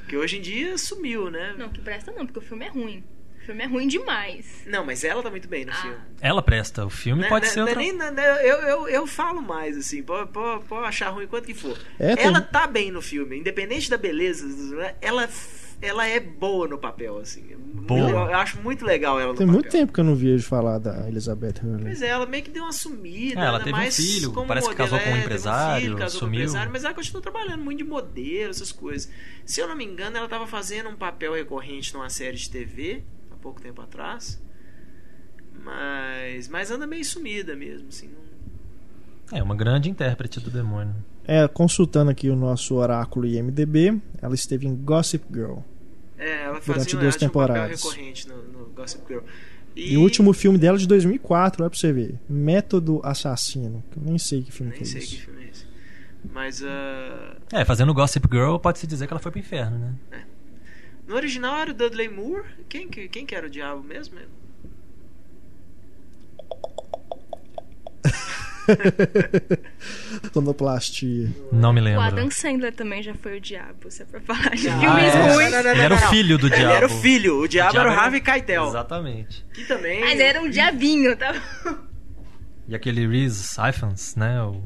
porque hoje em dia sumiu, né? Não, que presta não, porque o filme é ruim. O filme é ruim demais. Não, mas ela tá muito bem no Ah. filme. Ela presta, o filme Né- pode né- ser né- outra... nem- né- eu, eu, eu falo mais, assim, pode, pode, pode achar ruim quanto que for. É, tem- ela tá bem no filme, independente da beleza, ela, ela é boa no papel, assim. Boa. Eu, eu acho muito legal ela no Tem papel. muito tempo que eu não vejo falar da Elizabeth Hurley. Pois é, ela meio que deu uma sumida. É, ela né? teve um mais filho, como parece que modelo. casou com um É, empresário, filho, casou com um sumiu. empresário, mas ela continua trabalhando muito de modelo, essas coisas. Se eu não me engano, ela estava fazendo um papel recorrente numa série de TV, pouco tempo atrás. Mas, mas anda meio sumida mesmo, assim. não- É, uma grande intérprete do demônio. É, consultando aqui o nosso oráculo IMDB, ela esteve em Gossip Girl. É, ela Durante fazia duas ela tinha um temporadas. recorrente no, no Gossip Girl. E... o último filme dela é de 2004, olha pra você ver. Método Assassino. que Eu nem sei que filme Nem que é sei isso. que filme é esse. Mas ah, É, fazendo Gossip Girl, pode-se dizer que ela foi pro inferno, né? No original era o Dudley Moore. Quem, que- quem que era o diabo mesmo? [laughs] Tonoplastia. Não me O lembro. Adam Sandler também já foi o diabo, se é pra falar de Ah, filmes é. ruins. Não, não, não, Ele era não, o filho do Ele diabo. era o filho. O diabo, era o diabo Harvey Keitel. Exatamente. Que também. Mas era um diabinho, tá? E aquele Reese Ifans, né? O...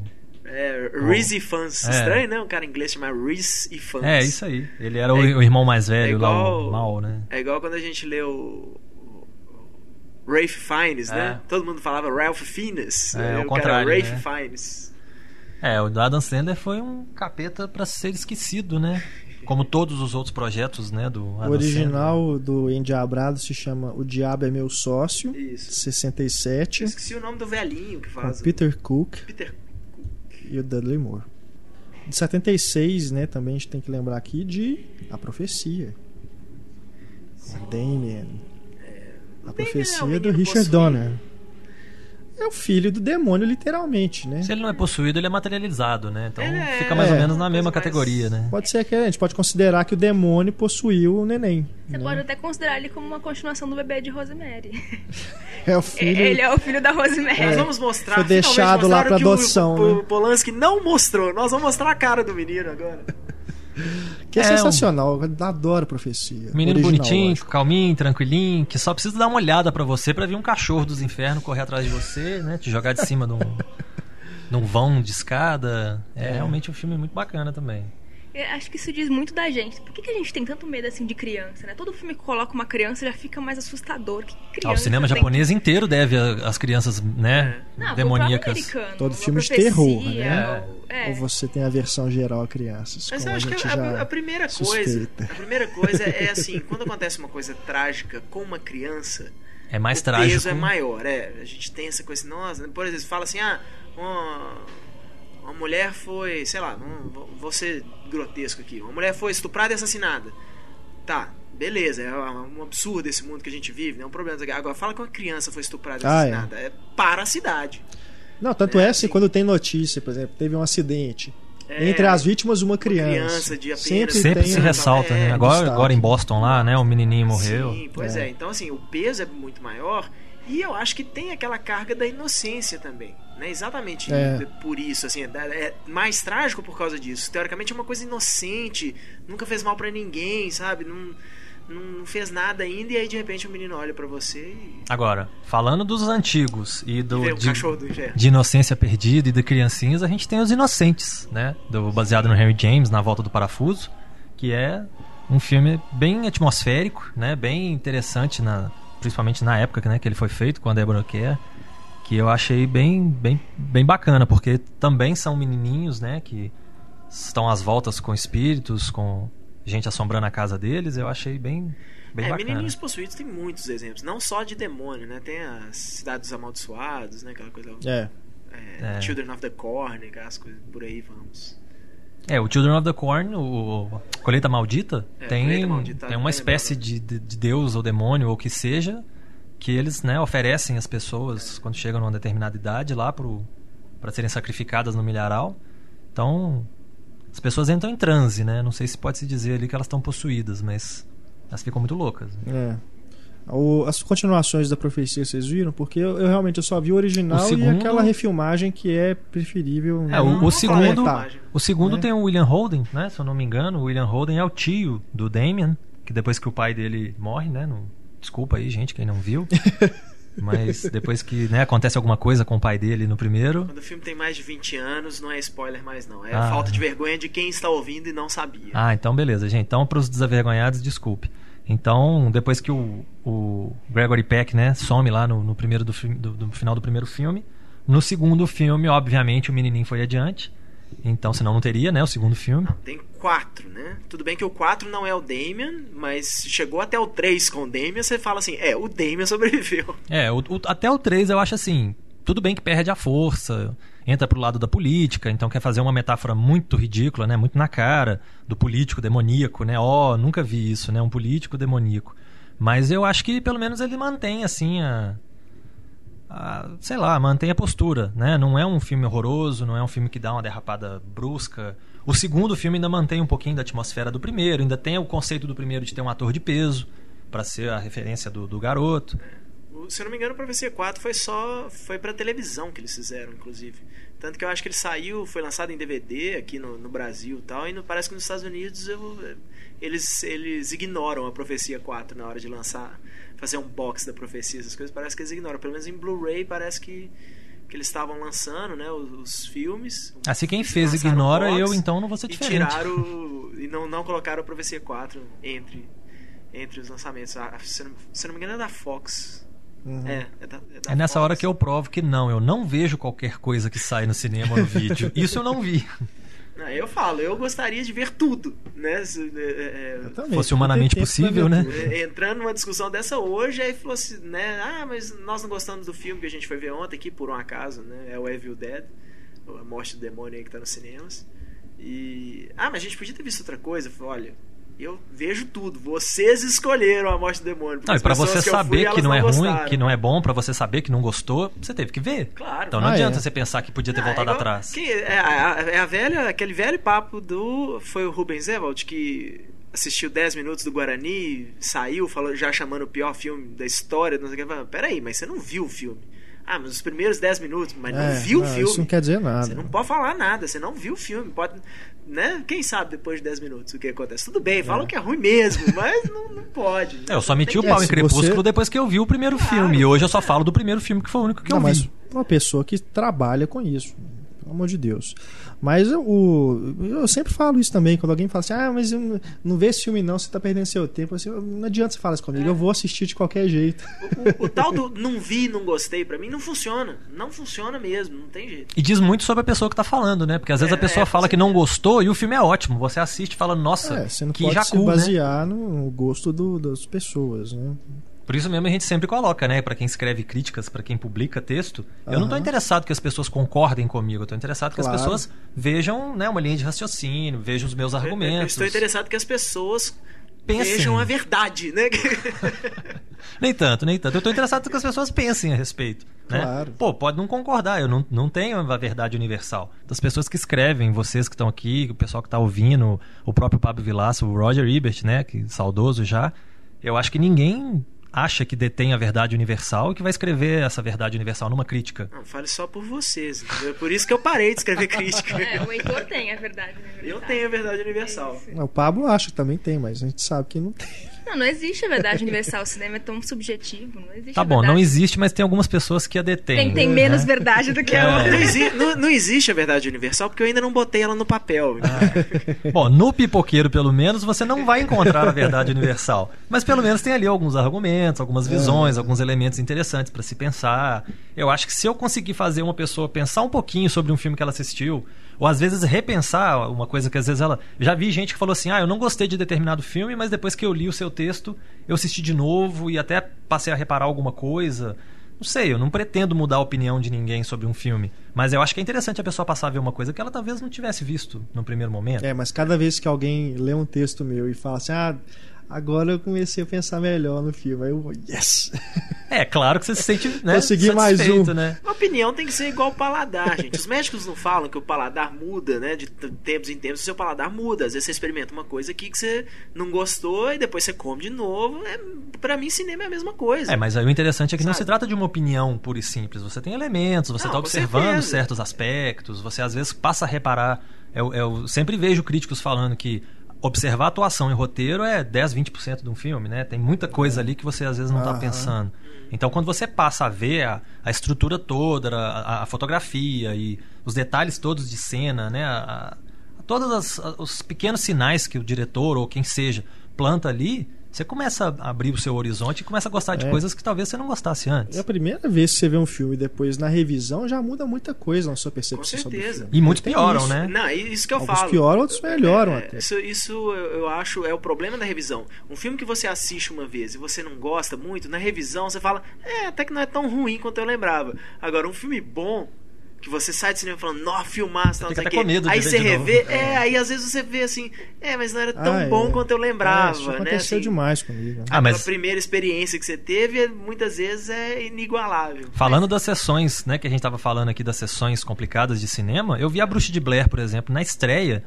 É, Reese e Fans. É. Estranho, né? Um cara em inglês chamar Reese e Fans. É, isso aí. Ele era o, É- o irmão mais velho é lá, igual- o mal, né? É igual quando a gente lê o. o Rafe Fiennes, né? É. Todo mundo falava Ralph Fiennes. É, ao o contrário, cara Rafe né? Fiennes. É, o Adam Sandler foi um capeta pra ser esquecido, né? Como todos os outros projetos, né, do O Adam original do Endiabrado se chama O Diabo é Meu Sócio, Isso. 67, Eu esqueci o nome do velhinho que faz. o- Peter Cook Peter. E o Dudley Moore. De 76, né, também a gente tem que lembrar aqui de A Profecia. Damien. A é Profecia do Richard possuído. Donner. É o filho do demônio, literalmente, né? Se ele não é possuído, ele é materializado, né? Então é- fica mais é, ou menos na mesma categoria, né? Pode ser que a gente pode considerar que o demônio possuiu o neném. Você né? pode até considerar ele como uma continuação do bebê de Rosemary. É o [laughs] filho. Ele é o filho da Rosemary. Nós vamos mostrar. Foi deixado lá o- adoção, O, né? o Polanski não mostrou. Nós vamos mostrar a cara do menino agora. [laughs] Que é, É, um- sensacional. Eu adoro profecia. Menino Original, bonitinho, lógico. calminho, tranquilinho, que só precisa dar uma olhada pra você pra vir um cachorro dos infernos correr atrás de você, né? Te jogar de cima de um, [laughs] de um vão de escada. É, realmente um filme muito bacana também. Eu acho que isso diz muito da gente. Por que, que a gente tem tanto medo assim de criança, né? Todo filme que coloca uma criança já fica mais assustador. Que criança Ah, o cinema tem- japonês inteiro deve as crianças, né, Não, o demoníacas. Todo filme de terror, né? ou- é. Ou você tem a versão geral a crianças. Mas como eu a acho gente que a, já a primeira coisa. suspeita. A primeira coisa é [laughs] assim, quando acontece uma coisa trágica com uma criança, É mais o trágico. peso é maior. É, a gente tem essa coisa, nossa, por exemplo, fala assim, ah, uma, uma mulher foi, sei lá, não, vou- vou ser grotesco aqui, uma mulher foi estuprada e assassinada. Tá, beleza, é um absurdo esse mundo que a gente vive, né? É um problema. Agora fala que uma criança foi estuprada e Ah, é. assassinada. É. para a cidade. Não, tanto É, é assim, quando tem notícia, por exemplo, teve um acidente. É, Entre as vítimas, uma criança. criança de apenas- Sempre, Sempre tem se um- ressalta, é, né? Agora, agora em Boston lá, né? O menininho morreu. Sim, pois é. Então, assim, o peso é muito maior. E eu acho que tem aquela carga da inocência também. Né? Exatamente É. por isso, assim, é é mais trágico por causa disso. Teoricamente é uma coisa inocente, nunca fez mal pra ninguém, sabe? Não, não fez nada ainda, e aí de repente o menino olha pra você e Agora, falando dos antigos e do o de, cachorro do inferno. de Inocência Perdida e de Criancinhas, a gente tem os Inocentes, né? Do, baseado no Henry James, Na Volta do Parafuso, que é um filme bem atmosférico, né? Bem interessante, na, principalmente na época né, que ele foi feito, com a Deborah Kerr, que eu achei bem, bem, bem bacana, porque também são menininhos, né? Que estão às voltas com espíritos, com gente assombrando a casa deles, eu achei bem, bem é, bacana. Menininhos Possuídos tem muitos exemplos. Não só de demônio, né? Tem as Cidades Amaldiçoadas, né? Aquela coisa... É. é, É. Children of the Corn, aquelas coisas por aí vamos. É, o Children of the Corn, o Colheita Maldita, É, tem, Colheita Maldita, tem uma espécie lembrado. de, de- de deus ou demônio ou o que seja que eles né, oferecem às pessoas quando chegam numa determinada idade lá para serem sacrificadas no milharal. Então, as pessoas entram em transe, né? Não sei se pode se dizer ali que elas estão possuídas, mas elas ficam muito loucas. É. O- as continuações da profecia vocês viram? Porque eu, eu realmente eu só vi o original O e segundo- aquela refilmagem que é preferível. É, o- o segundo-. O segundo É. tem o William Holden, né? Se eu não me engano, o William Holden é o tio do Damien, que depois que o pai dele morre, né? Não- desculpa aí, gente, quem não viu. [laughs] Mas depois que né, acontece alguma coisa com o pai dele no primeiro. Quando o filme tem mais de 20 anos, não é spoiler mais não. É Ah. falta de vergonha de quem está ouvindo e não sabia. Ah, então beleza, gente. Então, para os desavergonhados, desculpe. Então, depois que o, o Gregory Peck, né, some lá no, no primeiro do, do- do final do primeiro filme, no segundo filme, obviamente, o menininho foi adiante. Então, senão não teria, né, o segundo filme. Tem quatro, né? Tudo bem que o 4 não é o Damien, mas chegou até o 3 com o Damien, você fala assim, é, o Damien [laughs] sobreviveu. É, o- o- até o 3 eu acho assim, tudo bem que perde a força, entra pro lado da política, então quer fazer uma metáfora muito ridícula, né, muito na cara do político demoníaco, né? Ó, nunca vi isso, né, um político demoníaco. Mas eu acho que pelo menos ele mantém assim a, a- sei lá, mantém a postura, né? Não é um filme horroroso, não é um filme que dá uma derrapada brusca. O segundo filme ainda mantém um pouquinho da atmosfera do primeiro, ainda tem o conceito do primeiro de ter um ator de peso para ser a referência do, do garoto. Se eu não me engano, o Profecia 4 foi só. Foi pra televisão que eles fizeram, inclusive. Tanto que eu acho que ele saiu, foi lançado em DVD aqui no, no Brasil e tal, e no- parece que nos Estados Unidos eu- eles, eles ignoram a Profecia 4 na hora de lançar, fazer um box da profecia, essas coisas, parece que eles ignoram. Pelo menos em Blu-ray parece que, que eles estavam lançando, né, os, os filmes. Se quem fez ignora, box eu então não vou ser E diferente. tiraram. o- E não, não colocaram a Profecia 4 entre, entre os lançamentos. Ah, se, não, se não me engano, é da Fox. Uhum. É, é, da, é da É nessa Fox. hora que eu provo que não, eu não vejo qualquer coisa que sai no cinema ou no vídeo. [laughs] Isso eu não vi. Não, eu falo, eu gostaria de ver tudo, né? Se- é, é, Também, Fosse humanamente possível, né? é, entrando numa discussão dessa hoje, aí falou assim, né? Ah, mas nós não gostamos do filme que a gente foi ver ontem aqui, por um acaso, né? É o Evil Dead, a morte do demônio aí que tá nos cinemas. E. Ah, mas a gente podia ter visto outra coisa. Eu falei, olha, eu vejo tudo. Vocês escolheram a morte do demônio. Não, e as pra pessoas você que eu fui, saber que elas não é ruim, gostaram. que não é bom, pra você saber que não gostou, você teve que ver. Claro. Então não Ah, adianta é. você pensar que podia ter Ah, voltado é igual- atrás. que- é, a, é a velha, aquele velho papo do. Foi o Rubens Evald que assistiu 10 minutos do Guarani, saiu, falou, já chamando o pior filme da história. Não sei o que. Peraí, mas você não viu o filme. Ah, mas os primeiros 10 minutos, mas É, não viu o filme. Isso não quer dizer nada. Você não pode falar nada, você não viu o filme. Pode, né? Quem sabe depois de 10 minutos o que acontece? Tudo bem, falam que é ruim mesmo, [laughs] mas não, não pode. É, eu só meti o pau É, em se Crepúsculo você- depois que eu vi o primeiro Claro. filme. E hoje eu só falo do primeiro filme, que foi o único que não, eu mas vi. uma pessoa que trabalha com isso. Pelo amor de Deus. Mas eu, o- eu sempre falo isso também, quando alguém fala assim, ah, mas não- vê esse filme não, você tá perdendo seu tempo. Assim, não adianta você falar isso comigo, eu vou assistir de qualquer jeito. O, o- o tal do não vi, não gostei, pra mim não funciona. Não funciona mesmo, não tem jeito. E diz muito sobre a pessoa que tá falando, né? Porque às vezes É, a pessoa é, fala que não gostou e o filme é ótimo. Você assiste e fala, nossa, É, você não que pode jacu, se né? basear no gosto do- das pessoas, né? Por isso mesmo a gente sempre coloca, né? Pra quem escreve críticas, pra quem publica texto, eu não tô Aham. interessado que as pessoas concordem comigo, eu tô interessado que Claro. as pessoas vejam né, uma linha de raciocínio, vejam os meus Eu- Eu, argumentos. estou interessado que as pessoas Pensem. vejam a verdade, né? [laughs] Nem tanto, nem tanto. Eu tô interessado que as pessoas pensem a respeito. Né? Claro. Pô, pode não concordar, eu não, não tenho a verdade universal. Das pessoas que escrevem, vocês que estão aqui, o pessoal que tá ouvindo, o próprio Pablo Vilaça, o Roger Ebert, né? Que saudoso já. Eu acho que ninguém acha que detém a verdade universal e que vai escrever essa verdade universal numa crítica. Não, fale só por vocês. entendeu? Por isso que eu parei de escrever crítica. [laughs] É, o Heitor tem a verdade. né? Eu tenho a verdade universal. O Pablo acha que também tem, mas a gente sabe que não tem. Não, não existe a verdade universal. O cinema é tão subjetivo. Não existe Tá a bom, verdade. não existe, mas tem algumas pessoas que a detêm. Tem, tem né? menos verdade do que a É. outra. Não, exi- não- não existe a verdade universal porque eu ainda não botei ela no papel. Bom, no pipoqueiro, pelo menos, você não vai encontrar a verdade universal. Mas pelo menos tem ali alguns argumentos, algumas visões, alguns elementos interessantes para se pensar. Eu acho que se eu conseguir fazer uma pessoa pensar um pouquinho sobre um filme que ela assistiu, Ou às vezes repensar uma coisa que às vezes ela. Já vi gente que falou assim: ah, eu não gostei de determinado filme, mas depois que eu li o seu texto, eu assisti de novo e até passei a reparar alguma coisa. Não sei, eu não pretendo mudar a opinião de ninguém sobre um filme. Mas eu acho que é interessante a pessoa passar a ver uma coisa que ela talvez não tivesse visto no primeiro momento. É, mas cada vez que alguém lê um texto meu e fala assim, ah, agora eu comecei a pensar melhor no filme. Aí eu vou, yes! [laughs] É, claro que você se sente né, Consegui mais um. né? A opinião tem que ser igual o paladar, gente. Os médicos não falam que o paladar muda, né? De tempos em tempos, o seu paladar muda. Às vezes você experimenta uma coisa aqui que você não gostou e depois você come de novo. É, pra mim, cinema é a mesma coisa. É, mas aí o interessante é que não Sabe? se trata de uma opinião pura e simples. Você tem elementos, você Não, está observando certeza. certos aspectos, você às vezes passa a reparar. Eu, eu sempre vejo críticos falando que observar atuação e roteiro é 10, 20% de um filme, né? Tem muita coisa ali que você às vezes não está pensando. Então, quando você passa a ver a, a estrutura toda, a, a fotografia e os detalhes todos de cena, né? A, todos os pequenos sinais que o diretor ou quem seja planta ali, você começa a abrir o seu horizonte e começa a gostar de É. coisas que talvez você não gostasse antes. É a primeira vez que você vê um filme e depois na revisão já muda muita coisa na sua percepção Com sobre o certeza. filme. E muitos pioram, isso. né? Não, é isso que eu Alguns falo. pioram, outros melhoram É, até. Isso, isso eu eu acho é o problema da revisão. Um filme que você assiste uma vez e você não gosta muito, na revisão você fala, é, até que não é tão ruim quanto eu lembrava. Agora, um filme bom. Que você sai do cinema falando, nó, filmaço, tal, não sei o até quê. com medo de Aí você novo. revê, é, aí às vezes você vê assim, é, mas não era tão Ah, bom é. quanto eu lembrava, É, isso né? aconteceu Assim, demais comigo. né? Ah, a mas- primeira experiência que você teve, é, muitas vezes é inigualável. Falando das sessões, né, que a gente tava falando aqui das sessões complicadas de cinema, eu vi a Bruxa de Blair, por exemplo, na estreia,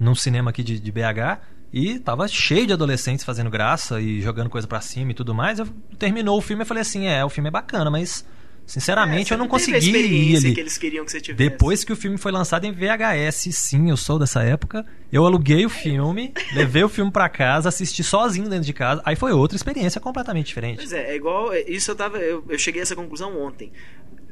num cinema aqui de, de BH, e tava cheio de adolescentes fazendo graça e jogando coisa pra cima e tudo mais. Eu, terminou o filme e falei assim, é, o filme é bacana, mas sinceramente É, eu não a consegui ir ali. que eles queriam que você tivesse. Depois que o filme foi lançado em VHS, sim, eu sou dessa época. Eu aluguei o filme, levei o filme pra casa, assisti sozinho dentro de casa. Aí foi outra experiência completamente diferente. Pois é, é igual. é, Isso eu tava. Eu, eu cheguei a essa conclusão ontem.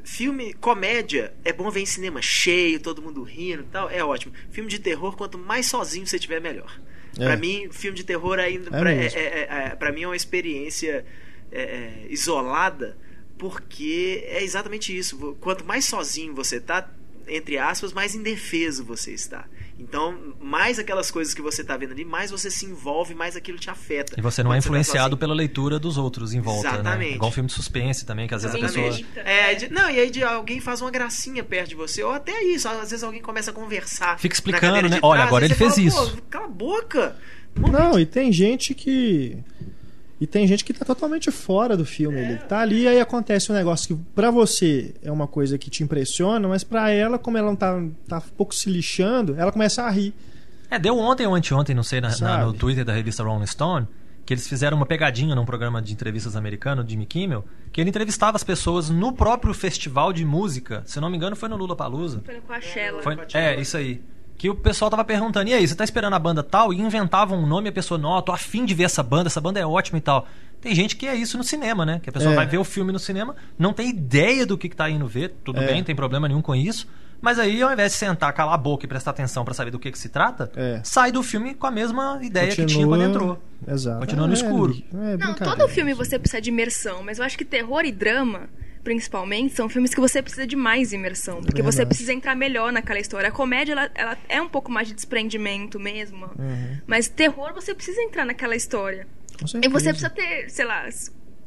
Filme, comédia, é bom ver em cinema cheio, todo mundo rindo e tal, é ótimo. Filme de terror, quanto mais sozinho você tiver, melhor. É. Pra mim, filme de terror ainda. É pra, é, é, é, é, pra mim é uma experiência é, é, isolada, porque é exatamente isso. Quanto mais sozinho você tá, entre aspas, mais indefeso você está. Então, mais aquelas coisas que você tá vendo ali, mais você se envolve, mais aquilo te afeta. E você não é Quando tá influenciado pela leitura dos outros em volta, né? Exatamente. Igual um filme de suspense também, que às vezes a pessoa... Exatamente. É, de- não, e aí de, alguém faz uma gracinha perto de você, ou até isso, às vezes alguém começa a conversar. Fica explicando, né? de Olha, trás, agora ele fez fala, isso. Pô, cala a boca. Não, e tem gente que. E tem gente que tá totalmente fora do filme. Ele tá ali e aí acontece um negócio que pra você é uma coisa que te impressiona, mas pra ela, como ela não tá, tá um pouco se lixando, ela começa a rir. É, deu ontem ou anteontem, não sei, na, na- no Twitter da revista Rolling Stone, que eles fizeram uma pegadinha num programa de entrevistas americano, do Jimmy Kimmel, que ele entrevistava as pessoas no próprio festival de música. Se eu não me engano, foi no Lula Palusa. Foi no Coachella. Foi, Coachella. é, isso aí. Que o pessoal tava perguntando, e aí, você tá esperando a banda tal? E inventavam um nome e a pessoa, não, tô afim de ver essa banda, essa banda é ótima e tal. Tem gente que é isso no cinema, né? Que a pessoa É. vai ver o filme no cinema, não tem ideia do que, que tá indo ver, tudo É. bem, não tem problema nenhum com isso. Mas aí, ao invés de sentar, calar a boca e prestar atenção pra saber do que, que se trata, É. sai do filme com a mesma ideia que tinha quando entrou. Exato. Continua no É, escuro. É, Não, todo filme você precisa de imersão, mas eu acho que terror e drama, principalmente, são filmes que você precisa de mais imersão, porque você Verdade. precisa entrar melhor naquela história. A comédia, ela, ela é um pouco mais de desprendimento mesmo, Uhum. mas terror você precisa entrar naquela história. E você precisa ter, sei lá,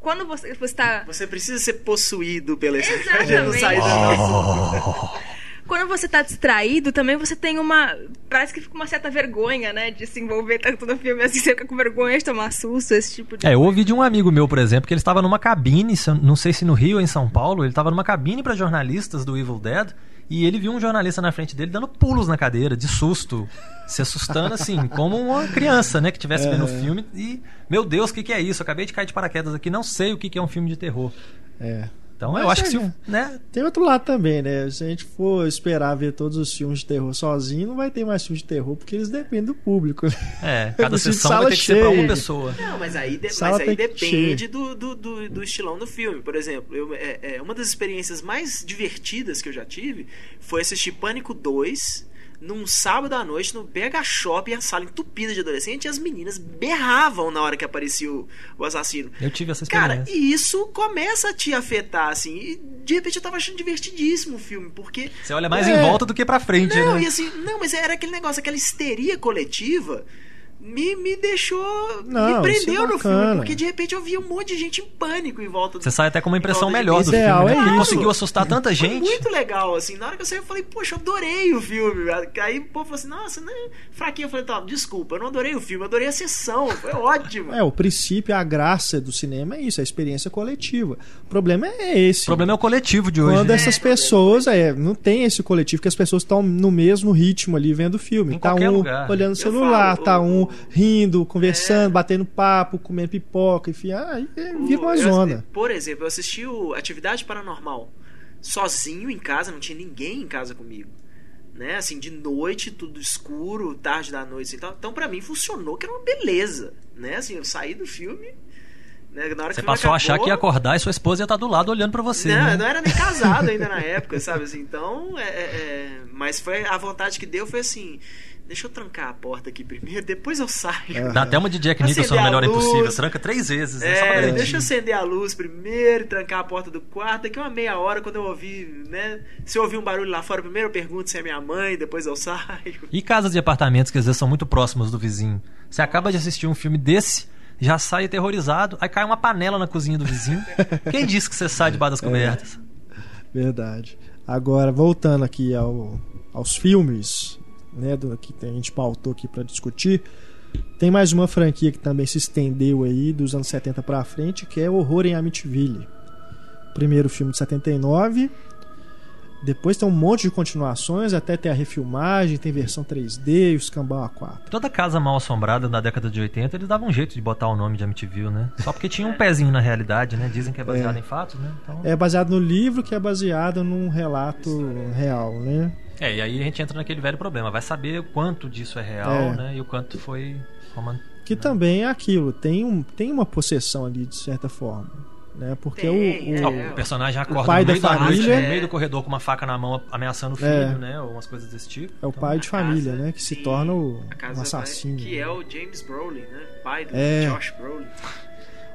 quando você, você tá... Você precisa ser possuído pela esse Exatamente. não sair da [laughs] Quando você tá distraído, também você tem uma. Parece que fica uma certa vergonha, né? De se envolver tanto no filme assim, você fica com vergonha de tomar susto, esse tipo de. É, eu ouvi de um amigo meu, por exemplo, que ele estava numa cabine, não sei se no Rio ou em São Paulo, ele estava numa cabine para jornalistas do Evil Dead e ele viu um jornalista na frente dele dando pulos na cadeira, de susto, se assustando assim, como uma criança, né, que estivesse vendo o filme e, meu Deus, o que, que é isso? Eu acabei de cair de paraquedas aqui, não sei o que, que é um filme de terror. É. Então Mas eu acho é, que se, né? né, Tem outro lado também, né? Se a gente for esperar ver todos os filmes de terror sozinho, não vai ter mais filmes de terror, porque eles dependem do público. é, Eu [laughs] cada sessão sala vai ter que ser pra uma pessoa. Não, mas aí, de- mas aí depende do, do, do, do estilão do filme. Por exemplo, eu, é, é, uma das experiências mais divertidas que eu já tive foi assistir Pânico 2 num sábado à noite no BH Shopping, a sala entupida de adolescente, e as meninas berravam na hora que aparecia o, o assassino. Eu tive essa Cara, experiência. e isso começa a te afetar, assim, e de repente eu tava achando divertidíssimo o filme, porque. Você olha mais É. em volta do que pra frente, Não, né? e assim, não, mas era aquele negócio, aquela histeria coletiva. Me, me deixou. Não, me é prendeu no bacana. filme, porque de repente eu via um monte de gente em pânico em volta do Você sai até com uma impressão melhor do Ideal, filme, né? é Porque isso. conseguiu assustar tanta Foi gente. muito legal, assim. Na hora que eu saí, eu falei, poxa, eu adorei o filme. Aí o povo falou assim, nossa, né? Fraquinho. Eu falei, tá, desculpa, eu não adorei o filme, eu adorei a sessão. Foi ótimo. É, o princípio, a graça do cinema é isso, a experiência coletiva. O problema é esse. O problema é o coletivo de hoje. Quando né? essas pessoas, é, não tem esse coletivo, que as pessoas estão no mesmo ritmo ali vendo o filme. Em tá um lugar. olhando o celular, falo, tá o- rindo, conversando, É. batendo papo, comendo pipoca, enfim, aí é, vira uma eu- zona. Por exemplo, eu assisti o Atividade Paranormal sozinho em casa, não tinha ninguém em casa comigo. Né? Assim, de noite, tudo escuro, tarde da noite e tal. Então, pra mim, funcionou, que era uma beleza. Né? Assim, eu saí do filme. Né? Na hora que Você passou a achar acabou, que ia acordar e sua esposa ia estar do lado olhando pra você. não, né? eu não era nem casado ainda na [laughs] época, sabe? Assim, então, é, é, é, mas foi a vontade que deu foi assim: deixa eu trancar a porta aqui primeiro, depois eu saio. Dá até uma de Jack Nicholson no a Melhor luz. Impossível. Tranca três vezes, né? É, deixa eu acender a luz primeiro, trancar a porta do quarto. Daqui uma meia hora, quando eu ouvir, né? Se eu ouvir um barulho lá fora, primeiro eu pergunto se é minha mãe, depois eu saio. E casas de apartamentos que às vezes são muito próximas do vizinho. Você acaba de assistir um filme desse, já sai aterrorizado, aí cai uma panela na cozinha do vizinho. [laughs] Quem disse que você sai debaixo das cobertas? Verdade. Agora, voltando aqui ao, aos filmes, né, do, que a gente pautou aqui para discutir, tem mais uma franquia que também se estendeu aí dos anos 70 para frente, que é Horror em Amityville. Primeiro filme de 79, depois tem um monte de continuações, até ter a refilmagem, tem versão 3D e os Cambau A4. Toda casa mal assombrada da década de 80, eles davam um jeito de botar o nome de Amityville, né? Só porque tinha um [laughs] pezinho na realidade, né? Dizem que é baseado É. em fatos, né? Então... É baseado no livro que é baseado num relato real, né? É, e aí a gente entra naquele velho problema. Vai saber o quanto disso é real, É. né? E o quanto foi roman... Que também é aquilo, tem, um, tem uma possessão ali de certa forma. Né? Porque Tem, o, o- é. O personagem acorda pai no da meio da, noite, família- no meio do corredor com uma faca na mão, ameaçando o filho, É. né? Ou umas coisas desse tipo. é o pai de A casa, família, né? Que se sim, torna o, a um casa assassino. que é o James Brolin, né? Pai do É. Josh Brolin.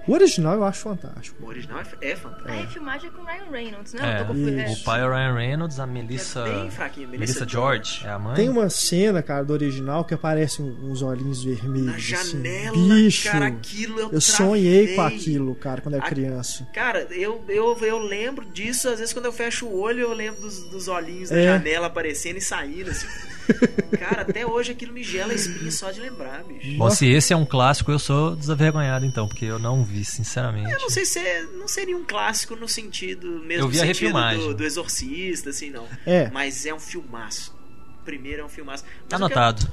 O original eu acho fantástico. O original é, é fantástico. A refilmagem é com o Ryan Reynolds, né? É, Eu tô confu- é. o pai é o Ryan Reynolds, a Melissa. É bem fraquinho, Melissa Melissa George, é a mãe. Tem uma cena, cara, do original que aparece uns olhinhos vermelhos. Na assim. janela, Bicho, cara, aquilo eu eu sonhei com aquilo, cara, quando era A- criança. Cara, eu, eu, eu lembro disso, às vezes quando eu fecho o olho, eu lembro dos, dos olhinhos da É. janela aparecendo e saindo, assim. [laughs] Cara, até hoje aquilo me gela a espinha só de lembrar, bicho. Bom, se esse é um clássico, eu sou desavergonhado então, porque eu não vi, sinceramente. Eu não sei se é, não seria um clássico no sentido mesmo Eu vi a refilmagem. do, do Exorcista, assim, não. É. Mas é um filmaço. Primeiro é um filmaço. Mas Tá o que eu- anotado.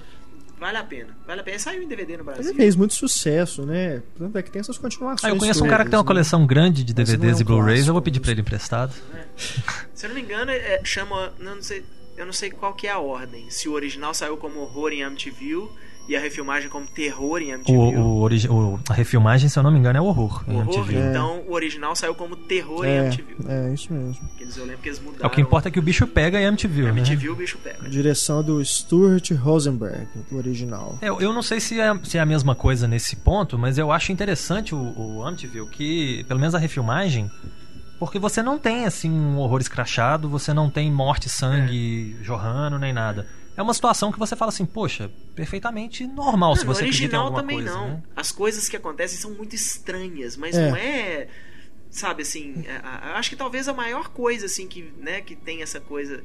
Vale a pena. Vale a pena. Saiu em DVD no Brasil. Ele fez muito sucesso, né? Tanto é que tem essas continuações. Ah, eu conheço um cara que tem uma né? coleção grande de DVDs é um e Blu-rays, eu vou pedir pra ele isso. emprestado. [laughs] Se eu não me engano, é- chama. Não, não sei, eu não sei qual que é a ordem. Se o original saiu como horror em Amityville e a refilmagem como terror em O, Amityville. o origi- o- a refilmagem, se eu não me engano, é horror. em horror, MTV. então o original saiu como terror em É, Amityville. é, isso mesmo. Eles, eu lembro que eles É, mudaram. o que importa é que o bicho pega em MTV, né? Amityville o bicho pega. Direção do Stuart Rosenberg, do original. É, Eu, eu não sei se é, se é a mesma coisa nesse ponto, mas eu acho interessante o, o Amityville, que, pelo menos a refilmagem, porque você não tem, assim, um horror escrachado, você não tem morte, sangue jorrando, nem nada. É uma situação que você fala assim, poxa, perfeitamente normal se Não, no você acredita em original alguma também coisa, não. né? As coisas que acontecem são muito estranhas, mas É. não é. Sabe assim, é, a- a- acho que talvez a maior coisa assim que, né, que tem essa coisa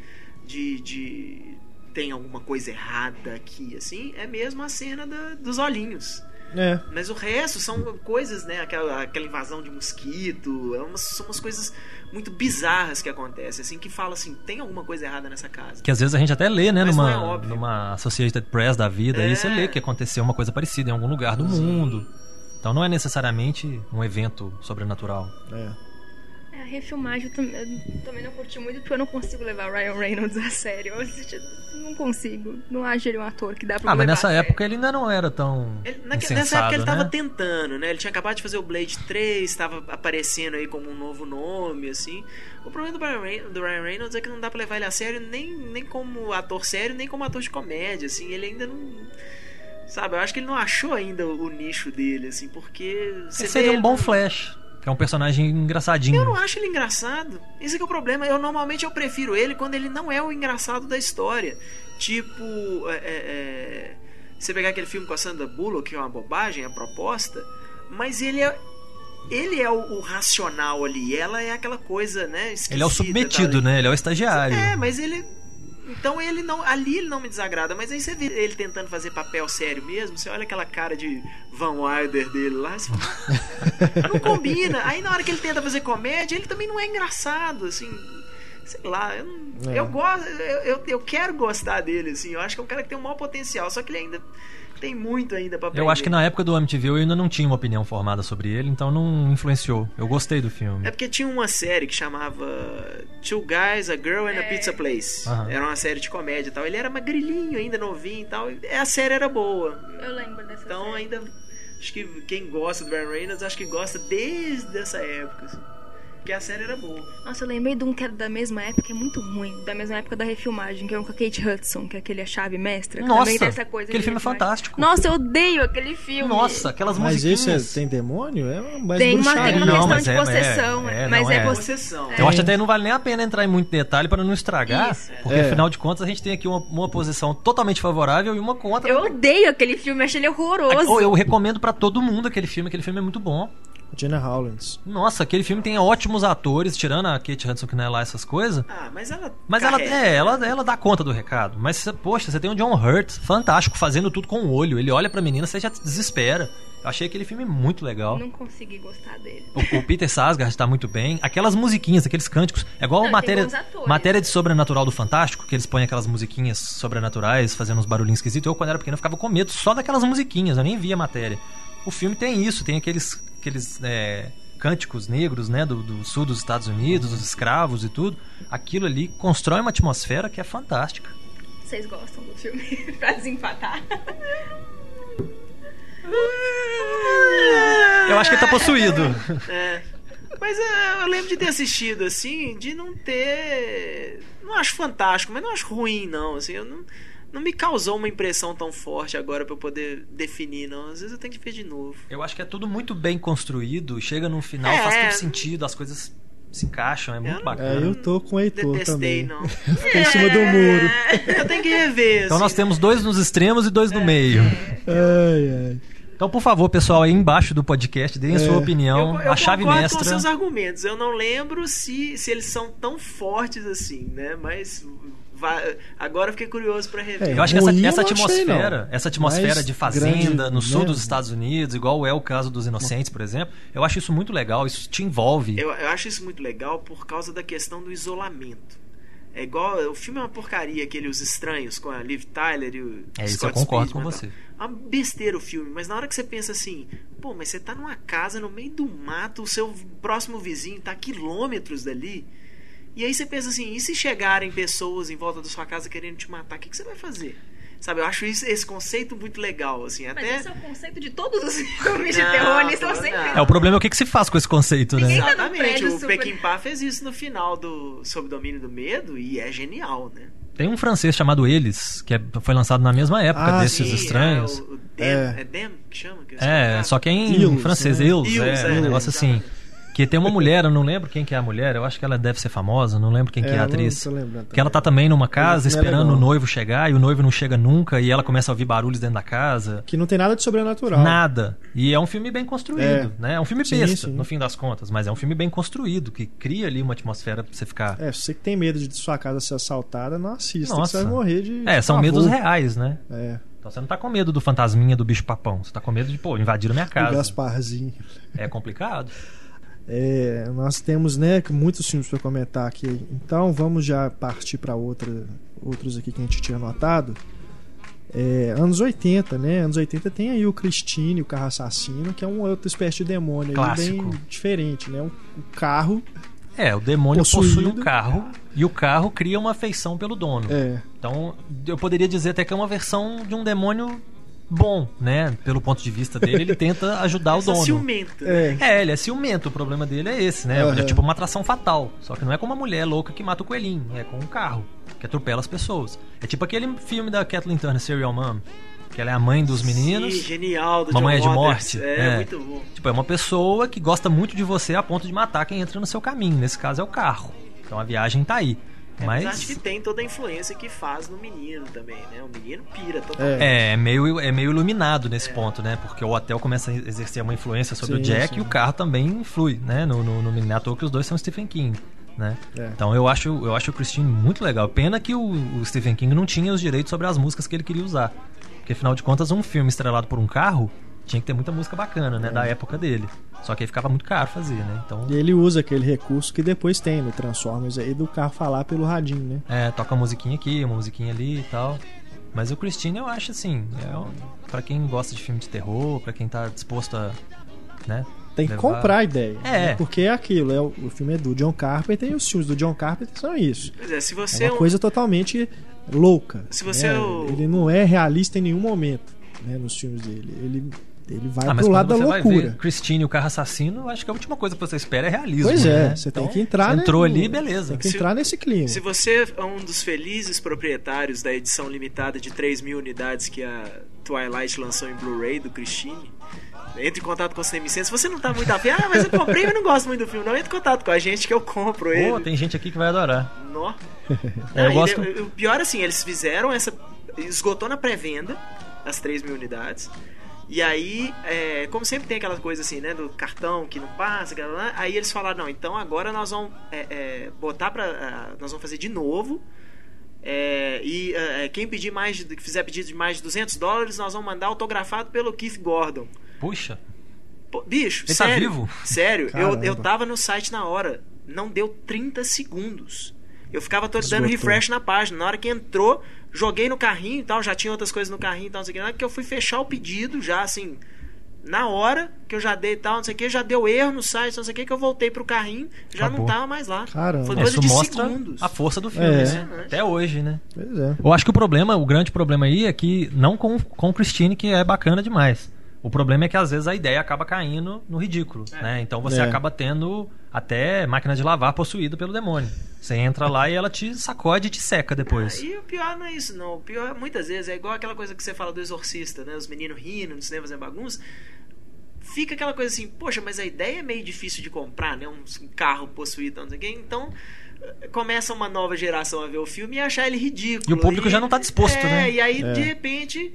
de, de tem alguma coisa errada aqui, assim, é mesmo a cena da- dos olhinhos. É, Mas o resto são coisas, né? Aquela, aquela invasão de mosquito, é umas, são umas coisas muito bizarras que acontecem, assim, que fala assim, tem alguma coisa errada nessa casa. Que às vezes a gente até lê, né, Mas não é numa, numa Associated Press da vida, É. aí você lê que aconteceu uma coisa parecida em algum lugar do mundo. Então não é necessariamente um evento sobrenatural. é. É, a refilmagem eu, eu também não curti muito porque eu não consigo levar o Ryan Reynolds a sério. Eu assisti- não consigo. Não acho ele um ator que dá pra Ah, mas nessa época ele ainda não era tão Ele- naque- nessa época ele né? tava tentando, né? Ele tinha acabado de fazer o Blade 3, tava aparecendo aí como um novo nome, assim. O problema do Ryan, Reynolds, do Ryan Reynolds é que não dá pra levar ele a sério nem, nem como ator sério, nem como ator de comédia, assim. Ele ainda não. Sabe, eu acho que ele não achou ainda o, nicho dele, assim, porque. Você Esse seria um bom ele- Flash. Que é um personagem engraçadinho. Eu não acho ele engraçado. Esse é, que é o problema. Eu normalmente eu prefiro ele quando ele não é o engraçado da história. Tipo, é, é, é, você pegar aquele filme com a Sandra Bullock, que é uma bobagem, a proposta, mas ele é ele é o, o, racional ali, ela é aquela coisa, né? Ele é o submetido, tá né? Ele é o estagiário. É, mas ele então ele não. Ali ele não me desagrada, mas aí você vê ele tentando fazer papel sério mesmo, você olha aquela cara de Van Wilder dele lá, você fala, não combina. Aí na hora que ele tenta fazer comédia, ele também não é engraçado, assim. Sei lá, eu, é. eu gosto, eu, eu, eu, quero gostar dele, assim. Eu acho que é um cara que tem um maior potencial, só que ele ainda tem muito ainda pra aprender. Eu acho que na época do MTV eu ainda não tinha uma opinião formada sobre ele, então não influenciou. Eu gostei do filme. É porque tinha uma série que chamava Two Guys, a Girl and a é. Pizza Place. Uhum. Era uma série de comédia e tal. Ele era magrilinho ainda, novinho e tal. E a série era boa. Eu lembro dessa então, série. ainda... Acho que quem gosta do Ryan Reynolds, acho que gosta desde essa época. Assim. Porque a série era boa. Nossa, eu lembrei de um que era da mesma época, é muito ruim. Da mesma época da refilmagem, que é um com a Kate Hudson, que é aquele A Chave Mestra. Nossa, aquele filme é fantástico. Nossa, eu odeio aquele filme. Nossa, aquelas mas musiquinhas. Mas isso é, tem demônio? É mais tem uma, tem uma não, questão de é, possessão. É, é, mas é, é, possessão. Eu acho até que não vale nem a pena entrar em muito detalhe para não estragar. Isso. Porque afinal de contas a gente tem aqui uma, uma posição totalmente favorável e uma contra. Eu odeio aquele filme, achei ele horroroso. Eu recomendo para todo mundo aquele filme, aquele filme é muito bom. Jenna Howlands. Nossa, aquele filme tem ótimos atores, tirando a Kate Hudson que não é lá essas coisas. Ah, mas ela. Mas ela, é, ela, ela dá conta do recado. Mas, poxa, você tem o John Hurt, fantástico, fazendo tudo com o olho. Ele olha pra menina, você já desespera. Eu achei aquele filme muito legal. Não consegui gostar dele. O, o Peter Sarsgaard está muito bem. Aquelas musiquinhas, aqueles cânticos. É igual Não, matéria, matéria de sobrenatural do Fantástico, que eles põem aquelas musiquinhas sobrenaturais, fazendo uns barulhinhos esquisitos. Eu, quando era pequeno, ficava com medo só daquelas musiquinhas. Eu nem via a matéria. O filme tem isso, tem aqueles. aqueles é, cânticos negros, né, do, do, sul dos Estados Unidos, os escravos e tudo, aquilo ali constrói uma atmosfera que é fantástica. Vocês gostam do filme [laughs] pra desempatar? Eu acho que ele tá possuído. É. Mas é, eu lembro de ter assistido, assim, de não ter. Não acho fantástico, mas não acho ruim, não. Assim, eu não não me causou uma impressão tão forte agora para eu poder definir, não. Às vezes eu tenho que ver de novo. Eu acho que é tudo muito bem construído, chega no final, é, faz todo sentido, as coisas se encaixam, é muito bacana. É, eu tô com o Heitor Detestei, também. não. [laughs] Fiquei em cima do muro. Eu tenho que rever. Então nós assim. temos dois nos extremos e dois no meio. [laughs] Ai, ai. Então, por favor, pessoal, aí embaixo do podcast, deem a sua opinião, eu, eu a chave mestra. com seus argumentos. Eu não lembro se, se eles são tão fortes assim, né? Mas agora fiquei curioso para rever. É, eu acho que essa, essa atmosfera, achei, essa atmosfera de fazenda grande, no sul né? dos Estados Unidos, igual é o caso dos Inocentes, por exemplo, eu acho isso muito legal, isso te envolve. Eu, eu acho isso muito legal por causa da questão do isolamento. É igual. O filme é uma porcaria, aquele Os Estranhos, com a Liv Tyler e o. É isso, eu concordo com você. É uma besteira o filme, mas na hora que você pensa assim, pô, mas você tá numa casa no meio do mato, o seu próximo vizinho tá a quilômetros dali. E aí você pensa assim, e se chegarem pessoas em volta da sua casa querendo te matar, o que, que você vai fazer? Sabe, eu acho isso, esse conceito muito legal, assim, até... Mas esse é o conceito de todos os [laughs] filmes de terror, eles estão sempre... É, o problema é o que, que se faz com esse conceito, Ninguém né? Tá Exatamente, o super... Peckinpah fez isso no final do Sob Domínio do Medo e é genial, né? Tem um francês chamado Eles, que é, foi lançado na mesma época ah, desses sim, estranhos. É, o Dem, é. é Dem que chama? Que é, só que é em francês, é. Ills, é, é, um negócio assim. Que tem uma mulher, eu não lembro quem que é a mulher, eu acho que ela deve ser famosa, não lembro quem é, que é a atriz. Que ela tá também numa casa esperando o noivo chegar e o noivo não chega nunca e ela começa a ouvir barulhos dentro da casa. Que não tem nada de sobrenatural. Nada. E é um filme bem construído, é. né? É um filme sim, besta, sim. no fim das contas, mas é um filme bem construído, que cria ali uma atmosfera pra você ficar. É, se você que tem medo de sua casa ser assaltada, não assista, Nossa. você vai morrer de. É, são favor. medos reais, né? É. Então você não tá com medo do fantasminha do bicho papão. Você tá com medo de, pô, invadir a minha casa. O Gasparzinho. É complicado. [laughs] É, nós temos né, muitos filmes para comentar aqui, então vamos já partir para outra, outros aqui que a gente tinha anotado. É, anos 80, né? Anos 80 tem aí o Christine, o carro assassino, que é uma outra espécie de demônio bem diferente, né? Um, um carro. É, o demônio possuído. possui um carro e o carro cria uma afeição pelo dono. É. Então, eu poderia dizer até que é uma versão de um demônio bom, né? Pelo ponto de vista dele, ele tenta ajudar o dono. É ciumento. Né? É. é, ele é ciumento. O problema dele é esse, né? Uhum. É tipo uma atração fatal. Só que não é com uma mulher louca que mata o coelhinho, é com um carro que atropela as pessoas. É tipo aquele filme da Kathleen Turner, Serial Mom. que ela é a mãe dos meninos. Sim, genial, do Mamãe é John de Waters. morte. É, É. muito bom. Tipo, é uma pessoa que gosta muito de você a ponto de matar quem entra no seu caminho. Nesse caso é o carro. Então a viagem tá aí. É, mas... Mas acho que tem toda a influência que faz no menino também, né? O menino pira totalmente. é, é meio, é meio iluminado nesse ponto, né? Porque o hotel começa a exercer uma influência sobre Sim, o Jack sim. e o carro também influi, né? No, no, no menino. É à toa que os dois são Stephen King. Né? É. Então eu acho, eu acho o Christine muito legal. Pena que o, o Stephen King não tinha os direitos sobre as músicas que ele queria usar. Porque afinal de contas, um filme estrelado por um carro tinha que ter muita música bacana, É. né? Da época dele. Só que aí ficava muito caro fazer, né? Então. E ele usa aquele recurso que depois tem no Transformers aí do carro falar pelo radinho, né? É, toca uma musiquinha aqui, uma musiquinha ali e tal. Mas o Christine eu acho assim, é um, para quem gosta de filme de terror, pra quem tá disposto a, né? Tem que levar- comprar a ideia. É. né? Porque é aquilo, é, o, o filme é do John Carpenter e os filmes do John Carpenter são isso. Pois é, se É você é uma um- coisa totalmente louca. Se você né? é o- Ele não é realista em nenhum momento né, nos filmes dele. Ele, ele vai Ah, mas pro quando lado da você vai loucura. ver Christine e o carro assassino, eu acho que a última coisa que você espera é realismo. Pois é, né? você Então, tem que entrar você né, entrou no- ali, beleza. Tem que Se- entrar nesse clima. Se você é um dos felizes proprietários da edição limitada de 3 mil unidades que a Twilight lançou em Blu-ray do Christine, entre em contato com o Cinemicência. Se você não tá muito afim, ah, mas eu comprei, mas não gosto muito do filme, não. Entre em contato com a gente que eu compro ele. Pô, tem gente aqui que vai adorar. Nó. É, eu Ah, e gosto- O pior assim, eles fizeram essa. Esgotou na pré-venda as 3 mil unidades. E aí, é, como sempre tem aquela coisa assim, né? Do cartão que não passa, aí eles falaram, não, então agora nós vamos é, é, botar pra. nós vamos fazer de novo. é, e é, quem pedir mais, de- que fizer pedido de mais de 200 dólares, nós vamos mandar autografado pelo Keith Gordon. Puxa, Pô, bicho, Ele tá sério. vivo? Sério, eu, eu tava no site na hora. Não deu 30 segundos. Eu ficava todo dando refresh na página. Na hora que entrou, joguei no carrinho e tal, já tinha outras coisas no carrinho e tal, não sei o que. Na hora que eu fui fechar o pedido, já assim, na hora que eu já dei e tal, não sei o que, já deu erro no site, não sei o que, que eu voltei pro carrinho, já Acabou. não tava mais lá. Caramba. Foi coisa isso de mostra segundos. a força do filme, É. né? Até hoje, né? Pois é. Eu acho que o problema, o grande problema aí é que não com, com o Christine, que é bacana demais. O problema é que às vezes a ideia acaba caindo no ridículo, né? Então você É. acaba tendo até máquina de lavar possuída pelo demônio. Você entra lá e ela te sacode e te seca depois. E o pior não é isso, não. O pior, muitas vezes, é igual aquela coisa que você fala do exorcista, né? Os meninos rindo no cinema fazendo bagunça. Fica aquela coisa assim, poxa, mas a ideia é meio difícil de comprar, né? Um carro possuído, não sei o quê. Então, começa uma nova geração a ver o filme e achar ele ridículo. E o público já não tá disposto, é, né? E aí, É. de repente,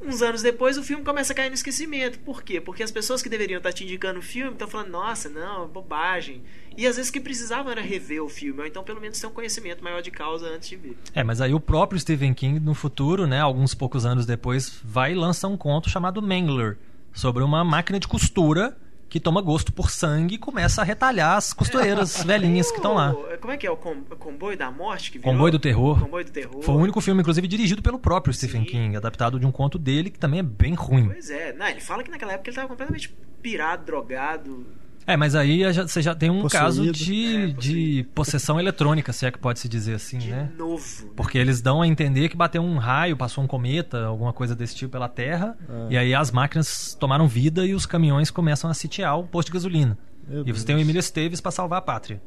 uns anos depois, o filme começa a cair no esquecimento. Por quê? Porque as pessoas que deveriam estar te indicando o filme estão falando, nossa, não, bobagem. E às vezes que precisavam era rever o filme, ou então pelo menos ter um conhecimento maior de causa antes de ver. É, mas aí o próprio Stephen King, no futuro, né, alguns poucos anos depois, vai e lança um conto chamado Mangler, sobre uma máquina de costura que toma gosto por sangue e começa a retalhar as costureiras [laughs] velhinhas que estão lá. Como é que é? O com- o Comboio da Morte? Que virou? Comboio do Terror. Comboio do Terror. Foi o único filme, inclusive, dirigido pelo próprio Stephen Sim. King, adaptado de um conto dele, que também é bem ruim. Pois é. Não, ele fala que naquela época ele estava completamente pirado, drogado. É, mas aí já- você já tem um Possuído. caso de, É, de possessão eletrônica, se é que pode se dizer assim, De né? novo. Porque eles dão a entender que bateu um raio, passou um cometa, alguma coisa desse tipo pela Terra, É. e aí as máquinas tomaram vida e os caminhões começam a sitiar o posto de gasolina. Meu e Deus. você tem o Emílio Esteves pra salvar a pátria.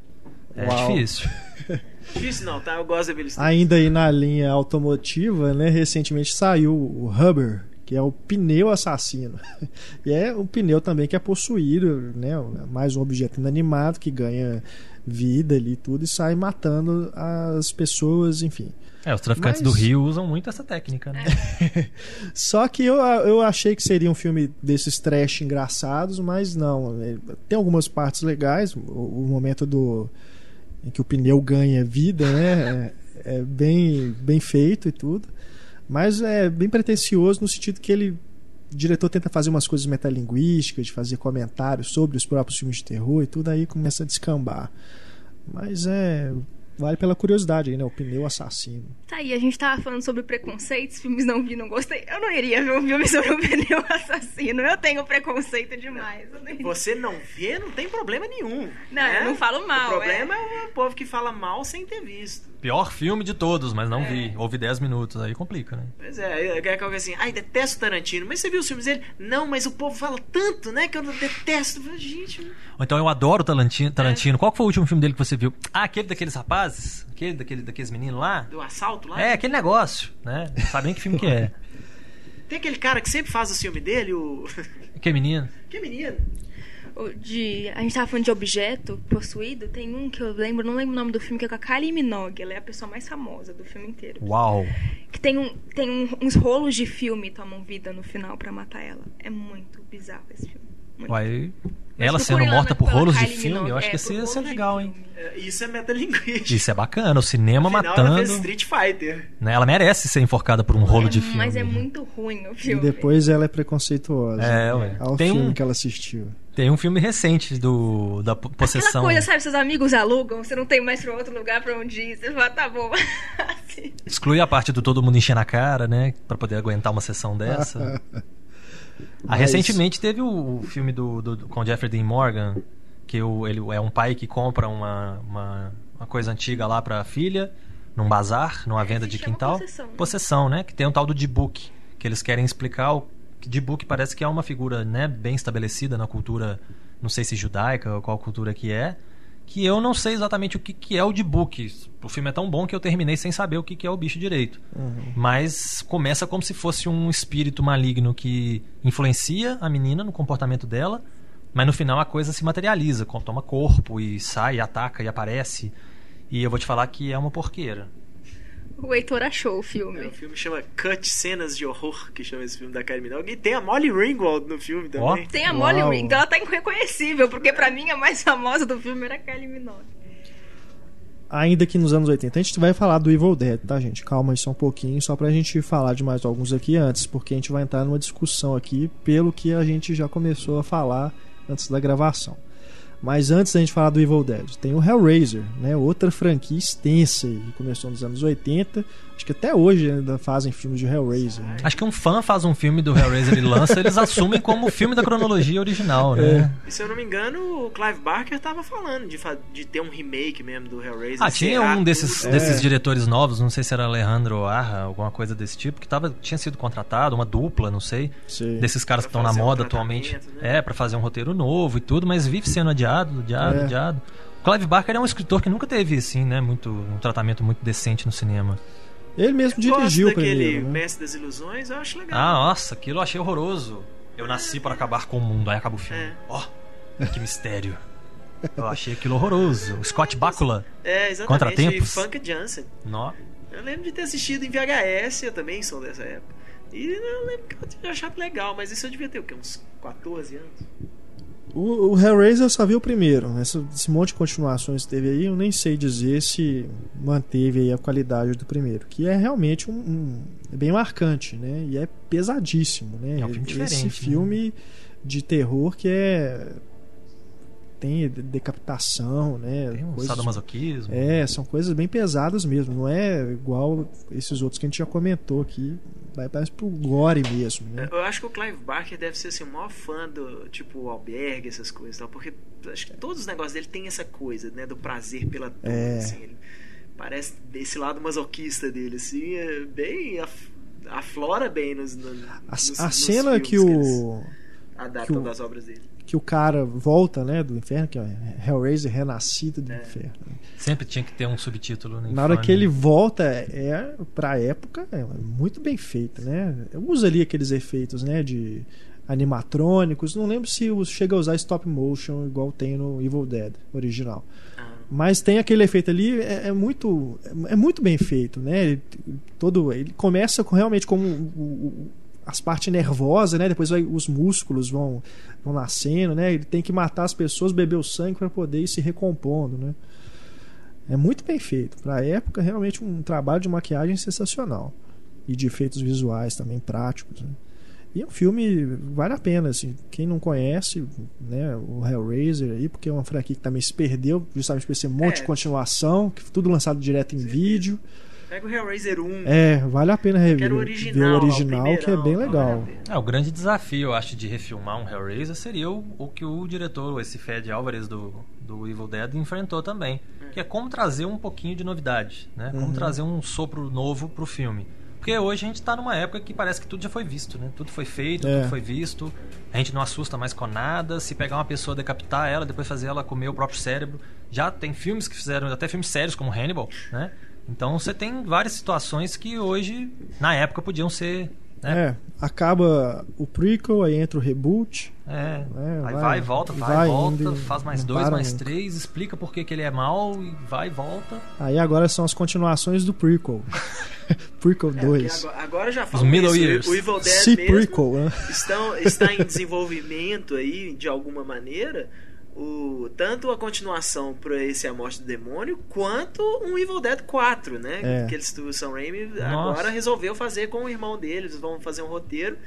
É Uau. difícil. [laughs] Difícil não, tá? Eu gosto da Billy Stevens. Ainda aí na linha automotiva, né, recentemente saiu o Rubber, que é o pneu assassino. [laughs] E é um pneu também que é possuído, né, mais um objeto inanimado que ganha vida ali e tudo e sai matando as pessoas, enfim. É, os traficantes Mas- do Rio usam muito essa técnica, né? [laughs] Só que eu, eu achei que seria um filme desses trash engraçados, mas não. É, Tem algumas partes legais. O, o momento do em que o pneu ganha vida, né? É, é bem, bem feito e tudo. Mas é bem pretencioso no sentido que ele. O diretor tenta fazer umas coisas metalinguísticas, de fazer comentários sobre os próprios filmes de terror e tudo, aí começa a descambar. Mas é. Vale pela curiosidade aí, né? O pneu assassino. Tá aí, a gente tava falando sobre preconceitos, filmes não vi, não gostei. Eu não iria ver um filme sobre um [laughs] pneu assassino. Eu tenho preconceito demais. Você não vê, não tem problema nenhum. Não, né? eu não falo mal, O problema é, o povo que fala mal sem ter visto. Pior filme de todos, mas não É. vi. Ouvi 10 minutos, aí complica, né? Pois é, é coisa assim, ai, detesto Tarantino. Mas você viu os filmes dele? Não, mas o povo fala tanto, né, que eu detesto. Gente, Ou então eu adoro o Tarantino. É. Tarantino. Qual que foi o último filme dele que você viu? Ah, aquele daqueles rapazes? Aquele daquele, daqueles meninos lá? do assalto lá? É, aquele negócio, né? Não sabe nem que filme que é. [laughs] Tem aquele cara que sempre faz o filme dele, o. Que menino? que menino? De, a gente tava falando de objeto possuído. Tem um que eu lembro, não lembro o nome do filme, que é com a Kylie Minogue. Ela é a pessoa mais famosa do filme inteiro. Uau. Que tem, um, tem um- uns rolos de filme tomam vida no final pra matar ela. É muito bizarro esse filme. Muito. Uai, ela sendo morta por rolos de filme, Minogue. eu acho É, que isso ia ser legal, hein? É, Isso é metalinguístico. Isso é bacana, o cinema No final, ela fez matando. Street Fighter. Né? Ela merece ser enforcada por um rolo É, de filme. Mas é muito ruim o E filme. depois ela é preconceituosa. É, ué. Ao Tem filme um- que ela assistiu. Tem um filme recente do da Aquela possessão. coisa, sabe? Seus amigos alugam, você não tem mais pra outro lugar pra onde ir. Você fala, tá bom. [laughs] Assim. Exclui a parte do todo mundo enchendo a cara, né? Pra poder aguentar uma sessão dessa. [laughs] Ah, Mas- recentemente teve o, filme do, do- com Jeffrey Dean Morgan, que o, ele é um pai que compra uma, uma, uma coisa antiga lá pra filha, num bazar, numa venda de quintal. Possessão, né? Possessão, né? Que tem um tal do D-Book, que eles querem explicar o que D-Book parece que é uma figura, né, bem estabelecida na cultura, não sei se judaica ou qual cultura que é, que eu não sei exatamente o que, que é o D-Book. O filme é tão bom que eu terminei sem saber o que, que é o bicho direito. Mas começa como se fosse um espírito maligno que influencia a menina no comportamento dela, mas no final a coisa se materializa, toma corpo e sai, e ataca e aparece. E eu vou te falar que é uma porqueira. O Heitor achou o É, o filme. filme chama Cut Cenas de Horror, que chama esse filme da Kylie Minogue. E tem a Molly Ringwald no filme também. Tem a Uau. Molly Ring, então ela tá irreconhecível, porque pra mim a mais famosa do filme era a Kylie Minogue. Ainda que nos anos 80. A gente vai falar do Evil Dead, tá, gente? Calma aí só um pouquinho, só pra gente falar de mais alguns aqui antes, porque a gente vai entrar numa discussão aqui pelo que a gente já começou a falar antes da gravação. Mas antes da gente falar do Evil Dead, tem o Hellraiser, né? Outra franquia extensa aí, que começou nos anos 80. Acho que até hoje ainda fazem filmes de Hellraiser. né? Acho que um fã faz um filme do Hellraiser e lança, eles assumem como o filme da cronologia original, né? E se eu não me engano, o Clive Barker tava falando de, fa- de ter um remake mesmo do Hellraiser. Ah, tinha um desses, tudo. desses diretores novos, não sei se era Alejandro Arra, alguma coisa desse tipo, que tava, tinha sido contratado, uma dupla, não sei, Sei. desses caras que Pra estão na fazer um moda atualmente. né? É, pra fazer um roteiro novo e tudo, mas vive sendo adiado, adiado, É. adiado. Clive Barker é um escritor que nunca teve, assim, né, muito, um tratamento muito decente no cinema. Ele mesmo Eu dirigiu o gosto daquele primeiro, né? Mestre das Ilusões, eu acho legal. Ah, nossa, aquilo eu achei horroroso. Eu nasci para acabar com o mundo, aí acaba o filme. É. Ó, que mistério. Eu achei aquilo horroroso. O Scott Bakula. É, exatamente. Contratempos? E Funk Jansen. Nó. Eu lembro de ter assistido em VHS, eu também sou dessa época. E eu lembro que eu tinha achado legal, mas isso eu devia ter o quê? Uns 14 anos? O, o Hellraiser eu só vi o primeiro. Essa- esse monte de continuações que teve aí, eu nem sei dizer se manteve aí a qualidade do primeiro. Que é realmente um, um- é bem marcante, né? E é pesadíssimo, né? É um filme Esse né? filme de terror que é tem de- decapitação, né? Tem um Coisas- sadomasoquismo. É, são coisas bem pesadas mesmo. Não é igual esses outros que a gente já comentou aqui. Vai mais pro gore mesmo, né? Eu acho que o Clive Barker deve ser assim, o maior fã do tipo albergue, essas coisas, tal, porque acho que todos os negócios dele tem essa coisa, né, do prazer pela dor, É. assim, ele parece esse lado masoquista dele, assim, é bem af- aflora bem nos, no- A, nos- a nos cena que o adaptam que o- das obras dele. Que o cara volta, né, do inferno, que é Hellraiser renascido do É. inferno. Sempre tinha que ter um subtítulo. Na hora que ele volta, é pra época é muito bem feito, né? Usa ali aqueles efeitos, né, de animatrônicos. Não lembro se chega a usar stop motion igual tem no Evil Dead original. Ah, Mas tem aquele efeito ali, é, é muito é muito bem feito, né? Ele, todo ele começa com realmente como o- o- as partes nervosas, né? Depois vai, os músculos vão vão nascendo, né? Ele tem que matar as pessoas, beber o sangue para poder ir se recompondo, né? É muito bem feito. Para época, realmente um trabalho de maquiagem sensacional e de efeitos visuais também práticos. Né? E é um filme vale a pena, assim. Quem não conhece, né, o Hellraiser aí, porque é uma franquia que também se perdeu, justamente por esse monte É. de continuação, que tudo lançado direto em vídeo. Pega o Hellraiser 1, É, vale a pena rever, quero o ver original, o lá, original, que é bem legal. vale. É, o grande desafio, eu acho, de refilmar um Hellraiser seria o, o que o diretor, esse Fed Álvares do, do Evil Dead, enfrentou também. Que é como trazer um pouquinho de novidade, né? Como Uhum. trazer um sopro novo pro filme. Porque hoje a gente tá numa época que parece que tudo já foi visto, né? Tudo foi feito, É. tudo foi visto. A gente não assusta mais com nada. Se pegar uma pessoa, decapitar ela, depois fazer ela comer o próprio cérebro. Já tem filmes que fizeram, até filmes sérios como Hannibal, né? Então você tem várias situações que hoje, na época, podiam ser né? É, acaba o prequel, aí entra o reboot. É. É, Aí vai- vai, e volta, vai, vai e volta, indo faz mais dois, mais nunca. três, explica por que, que ele é mal e vai e volta. Aí agora são as continuações do prequel. [laughs] prequel É, porque 2. agora, agora já Os falam middle isso, years. O Evil Dead Se mesmo prequel, né? estão, está em desenvolvimento aí, de alguma maneira, o, tanto a continuação para esse A Morte do Demônio, quanto um Evil Dead 4, né? É. Que eles, o Sam Raimi Nossa. agora resolveu fazer com o irmão deles. Vão fazer um roteiro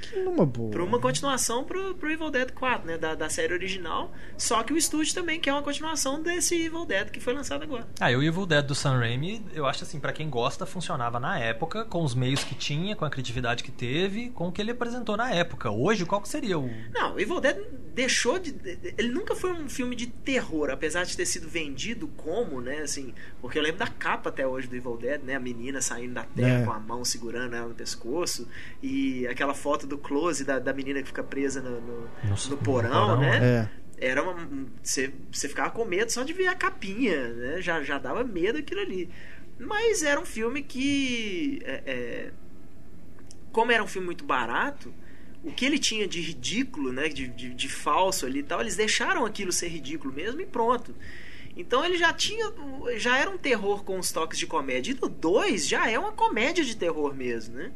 para uma continuação pro, pro Evil Dead 4, né? Da, da série original. Só que o estúdio também quer uma continuação desse Evil Dead que foi lançado agora. Ah, e o Evil Dead do Sam Raimi, eu acho assim, pra quem gosta, funcionava na época, com os meios que tinha, com a criatividade que teve, com o que ele apresentou na época. Hoje, qual que seria o. Não, o Evil Dead deixou de. Ele nunca foi um filme de terror, apesar de ter sido vendido como, né? Assim, porque eu lembro da capa até hoje do Evil Dead, né? A menina saindo da terra É. com a mão segurando ela no pescoço. E aquela foto do close da, da menina que fica presa no, no, No- no no porão, porão, né? É. Era uma. Você você ficava com medo só de ver a capinha, né? Já, já dava medo aquilo ali. Mas era um filme que. é, é, como era um filme muito barato, o que ele tinha de ridículo, né? De, de, de falso ali e tal, eles deixaram aquilo ser ridículo mesmo e pronto. Então ele já tinha. Já era um terror com os toques de comédia. E no 2 já é uma comédia de terror mesmo, né?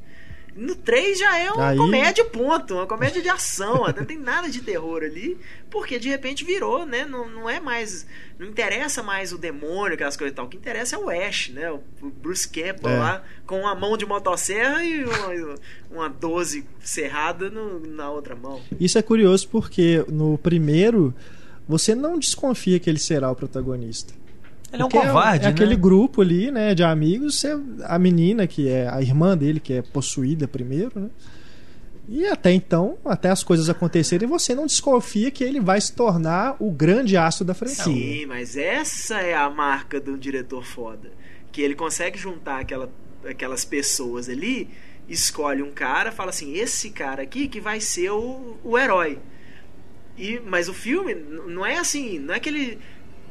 No 3 já é uma Aí- comédia, ponto. Uma comédia de ação. Não tem nada de terror ali. Porque de repente virou, né? Não, não é mais. Não interessa mais o demônio, aquelas coisas e tal. O que interessa é o Ash, né? O Bruce Campbell É. lá, com uma mão de motosserra e uma, uma 12 cerrada no- na outra mão. Isso é curioso porque no primeiro você não desconfia que ele será o protagonista. Ele é um Porque covarde, é, aquele né? grupo ali, né, de amigos, você- a menina que é a irmã dele que é possuída primeiro, né? E até então, até as coisas acontecerem, você não desconfia que ele vai se tornar o grande astro da franquia. Sim, mas essa é a marca do diretor foda. Que ele consegue juntar aquela, aquelas pessoas ali, escolhe um cara, fala assim: esse cara aqui que vai ser o, o herói. E, mas o filme não é assim, não é que ele.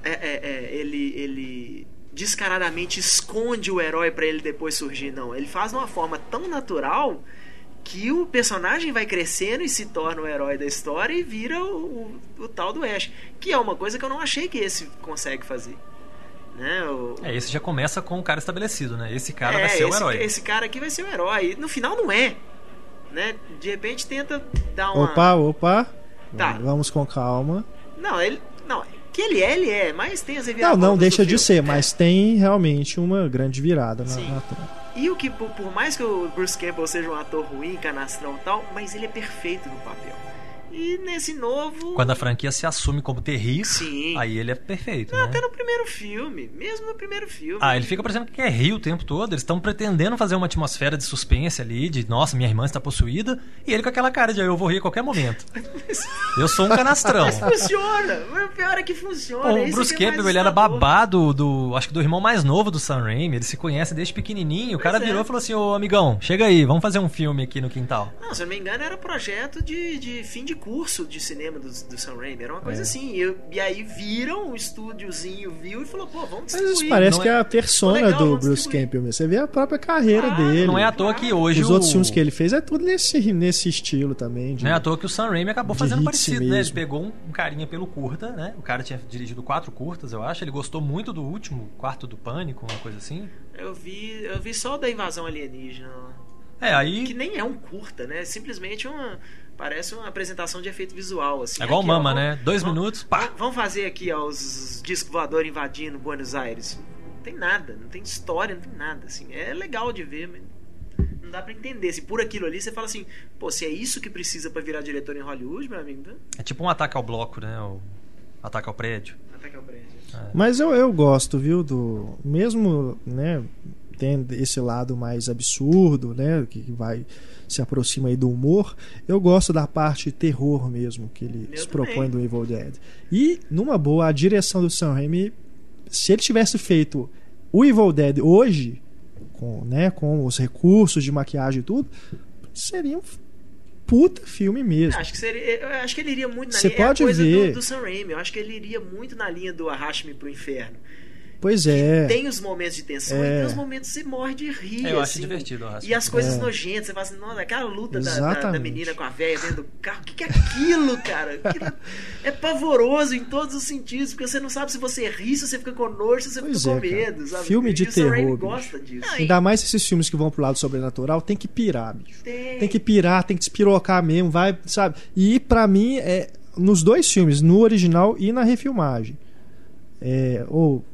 É- é- é, ele, ele descaradamente esconde o herói pra ele depois surgir, não. Ele faz de uma forma tão natural que o personagem vai crescendo e se torna o herói da história e vira o, o- o tal do Ash. Que é uma coisa que eu não achei que esse consegue fazer. Né? O- É, esse já começa com o cara estabelecido, né? Esse cara é, vai ser o esse, herói. esse cara aqui vai ser o herói. E no final não é. Né? De repente tenta dar uma. Opa, opa. Tá. Vamos com calma. Não, ele. Não, que ele é, ele é, mas tem as Não, reviravoltas não do deixa de filme. ser, É. mas tem realmente uma grande virada na, Sim. na trama. E o que, por, por mais que o Bruce Campbell seja um ator ruim, canastrão e tal, mas ele é perfeito no papel. E nesse novo. Quando a franquia se assume como terrível, Sim. aí ele é perfeito, Não, né? até no primeiro filme. Mesmo no primeiro filme. Ah, ele fica parecendo que é rio o tempo todo. Eles estão pretendendo fazer uma atmosfera de suspense ali, de nossa, minha irmã está possuída, e ele com aquela cara de "Ah, eu vou rir a qualquer momento. [laughs] Eu sou um canastrão. Mas funciona! O pior é que funciona. Bom, Esse o Bruce é Campbell, ele era babado do. Acho que do irmão mais novo do Sam Raimi. Ele se conhece desde pequenininho. O cara Pois é. virou e falou assim: Ô amigão, chega aí, vamos fazer um filme aqui no quintal. Não, se eu não me engano, era projeto de, de fim de curso de cinema do, do Sam Raimi. Era uma coisa É. assim. E, eu- e aí viram, um estúdiozinho viu e falou, pô, vamos Mas distribuir. isso parece Não que é- é a persona Legal, do Bruce. Campbell. mesmo. Você vê a própria carreira Claro, dele. Não é à toa que hoje Os o... outros filmes que ele fez é tudo nesse, nesse estilo também. de- Não é à toa que o Sam Raimi acabou fazendo parecido, né? Ele mesmo. pegou um, um carinha pelo curta, né? O cara tinha dirigido quatro curtas, eu acho. Ele gostou muito do último, Quarto do Pânico, uma coisa assim. Eu vi, eu vi só o da invasão alienígena. É, aí. Que nem é um curta, né? Simplesmente uma. Parece uma apresentação de efeito visual, assim. É igual Aqui, ó, Mama, vamos- né? Dois vamos- minutos, pá! vamos- fazer aqui, ó, os discos voadores invadindo Buenos Aires. Não tem nada, não tem história, não tem nada, assim. É legal de ver, mas não dá pra entender. Se por aquilo ali você fala assim, pô, se é isso que precisa pra virar diretor em Hollywood, meu amigo, então É tipo um ataque ao bloco, né? O ataque ao prédio. até que é o prédio. Mas eu, eu gosto, viu, do. Mesmo, né, tendo esse lado mais absurdo, né, que vai se aproxima aí do humor, eu gosto da parte terror mesmo que ele Eu se também. propõe do Evil Dead. E, numa boa, a direção do Sam Raimi, se ele tivesse feito o Evil Dead hoje, com, né, com os recursos de maquiagem e tudo, seria um puta filme mesmo. Acho que seria, eu acho que ele iria muito na Você linha. é pode coisa ver. Do, do Sam Raimi. Eu acho que ele iria muito na linha do Arraste-me pro Inferno. Pois é. Tem os momentos de tensão É. e tem os momentos que você morre de rir. É, eu acho assim. divertido, eu acho. E as coisas É. nojentas, você fala assim, nossa, aquela luta da, da, da menina com a velha dentro do carro, o que, que é aquilo, cara? [laughs] Aquilo é pavoroso em todos os sentidos, porque você não sabe se você ri, se você fica com nojo, se você Pois fica com é, medo, sabe? Filme de e terror, gosta disso. Não, Ainda mais esses filmes que vão pro lado sobrenatural, tem que pirar, bicho. Tem. Tem que pirar, tem que despirocar mesmo, vai, sabe? E pra mim, é, nos dois filmes, no original e na refilmagem, é, ou,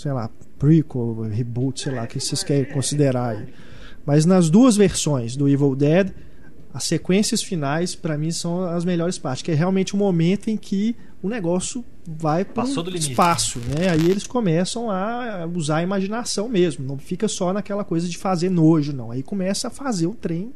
sei lá, prequel, reboot, sei lá, o que vocês querem considerar aí. Mas nas duas versões do Evil Dead, as sequências finais, pra mim, são as melhores partes, que é realmente o momento em que o negócio vai para um espaço, né? Aí eles começam a usar a imaginação mesmo, não fica só naquela coisa de fazer nojo, não. Aí começa a fazer o trem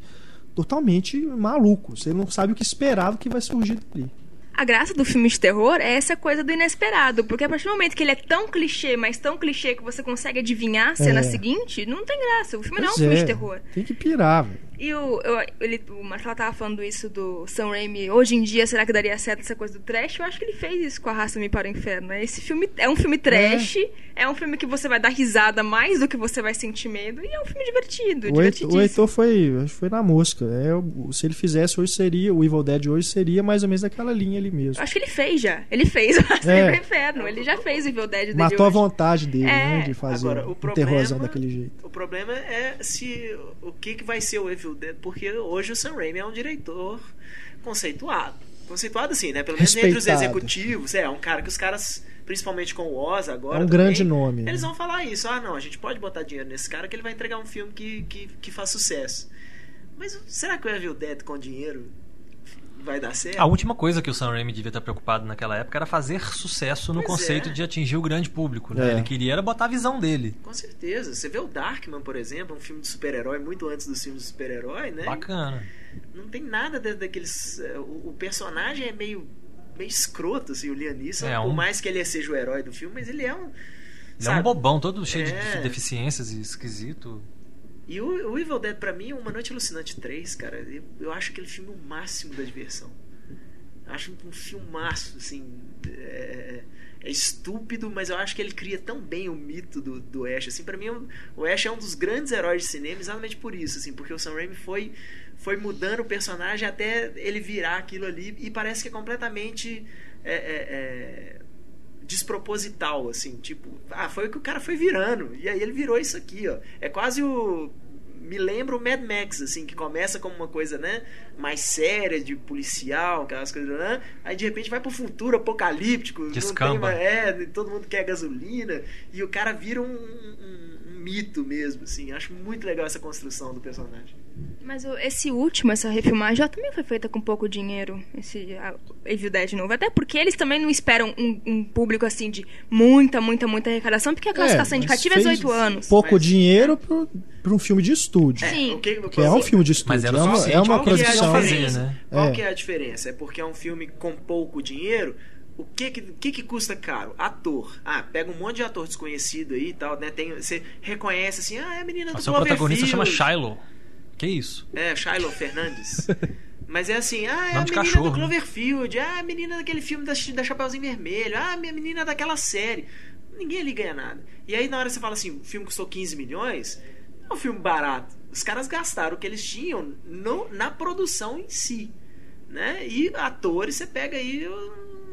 totalmente maluco. Você não sabe o que esperar do que vai surgir dali. A graça do filme de terror é essa coisa do inesperado, porque a partir do momento que ele é tão clichê, mas tão clichê que você consegue adivinhar a cena É. seguinte, não tem graça. O filme não é um Pois filme é, de terror. Tem que pirar, velho. E o, eu- ele, o Marcelo tava falando isso do Sam Raimi. Hoje em dia, será que daria certo essa coisa do trash? Eu acho que ele fez isso com Arrasta-me para o Inferno. né? Esse filme é um filme trash, é. um filme que você vai dar risada mais do que você vai sentir medo, e é um filme divertido, O Heitor, o Heitor foi, foi na mosca. É, o- se ele fizesse hoje seria, o Evil Dead hoje seria mais ou menos aquela linha ali mesmo. Eu Acho que ele fez já. Ele fez [laughs] Arrasta-me É. para o Inferno. Ele já fez o Evil Dead dele Matou a hoje. vontade dele, É. né, de fazer Agora, o problema- daquele jeito. O problema é se o que, que vai ser o Evil Porque hoje o Sam Raimi é um diretor conceituado. Conceituado assim, né? Pelo menos entre os executivos. É, um cara que os caras, principalmente com o Oz agora. É um também, grande nome, né? Eles vão falar isso. Ah, não, a gente pode botar dinheiro nesse cara que ele vai entregar um filme que, que, que faz sucesso. Mas será que o Evil Dead com dinheiro vai dar certo? A última coisa que o Sam Raimi devia estar preocupado naquela época era fazer sucesso no Pois conceito é. de atingir o grande público. Né? É. Ele queria era botar a visão dele. Com certeza. Você vê o Darkman, por exemplo, um filme de super-herói muito antes dos filmes de super-herói, né? Bacana. não tem nada daqueles. eh, O, personagem é meio, meio escroto, assim, o Liam Neeson, É, por um- mais que ele seja o herói do filme, mas ele é um. Ele é sabe? um bobão, todo cheio É. de deficiências e esquisito. E o, o Evil Dead, pra mim, Uma Noite Alucinante 3, cara, eu, eu acho aquele filme o máximo da diversão. Acho um filmaço, assim. É, é estúpido, mas eu acho que ele cria tão bem o mito do, do Ash. Assim, para mim, o Ash é um dos grandes heróis de cinema exatamente por isso, assim, porque o Sam Raimi foi, foi mudando o personagem até ele virar aquilo ali e parece que é completamente é, é, é, desproposital, assim, tipo, ah, foi o que o cara foi virando e aí ele virou isso aqui, ó. É quase o me lembra o Mad Max, assim, que começa como uma coisa, né, mais séria, de policial, aquelas coisas, né? Aí de repente vai pro futuro apocalíptico, não tem Descamba. é, todo mundo quer gasolina, e o cara vira um, um- um mito mesmo, assim. Acho muito legal essa construção do personagem. Mas o- esse último, essa refilmagem, já também foi feita com pouco dinheiro, esse a, Evil Dead novo. Até porque eles também não esperam um, um público assim de muita, muita, muita arrecadação, porque a classificação mas indicativa é fez 18 anos. Pouco Mas- dinheiro pro, pra um filme de estúdio. Sim. o que, Que é um filme de estúdio. Mas é, uma, é uma Qual que é a produção. fazer, diferença? né? Qual É. que é a diferença? É porque é um filme com pouco dinheiro. O que que, que que custa caro? Ator. Ah, pega um monte de ator desconhecido aí e tal, né? Tem, você reconhece assim, ah, é a menina do O seu protagonista chama Cloverfield. Shiloh. Que isso? É, Shiloh Fernandes. [laughs] Mas é assim, ah, é a Nome de menina cachorro, do né? Cloverfield, ah, a menina daquele filme da, da Chapeuzinho Vermelho, ah, a minha menina daquela série. Ninguém ali ganha nada. E aí na hora você fala assim, o filme custou 15 milhões, é um filme barato. Os caras gastaram o que eles tinham no- na produção em si. Né? E atores, você pega aí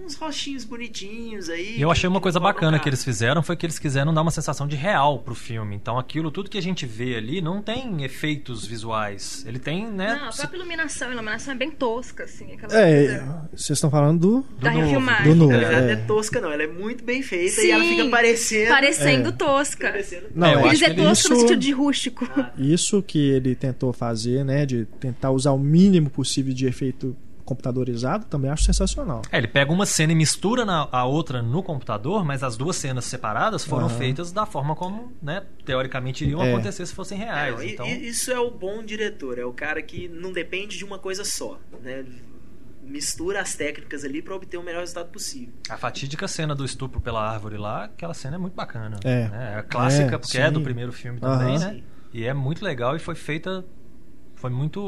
uns rostinhos bonitinhos aí. E eu achei uma coisa bacana que eles fizeram foi que eles quiseram dar uma sensação de real pro filme. Então aquilo tudo que a gente vê ali não tem efeitos visuais. Ele tem, né? Não, a própria iluminação, a iluminação é bem tosca, assim. É, coisa vocês estão falando do. da novo, refilmagem. do novo. Ela já não é É. tosca, não. Ela é muito bem feita Sim, e ela fica parecendo. Parecendo É. tosca. parecendo- Não, É, eu é- acho Eles que é ele- tosco no isso- sentido de rústico. Isso que ele tentou fazer, né? De tentar usar o mínimo possível de efeito computadorizado, também acho sensacional. É, ele pega uma cena e mistura na, a outra no computador, mas as duas cenas separadas foram Aham. feitas da forma como, né, teoricamente iriam É. acontecer se fossem reais. É, e- então, isso é o bom diretor, é o cara que não depende de uma coisa só, né? Mistura as técnicas ali para obter o melhor resultado possível. a fatídica cena do estupro pela árvore lá, aquela cena é muito bacana. É. né? É clássica, É, porque é do sim. primeiro filme também, Aham. né? Sim. E é muito legal e foi feita. Foi muito.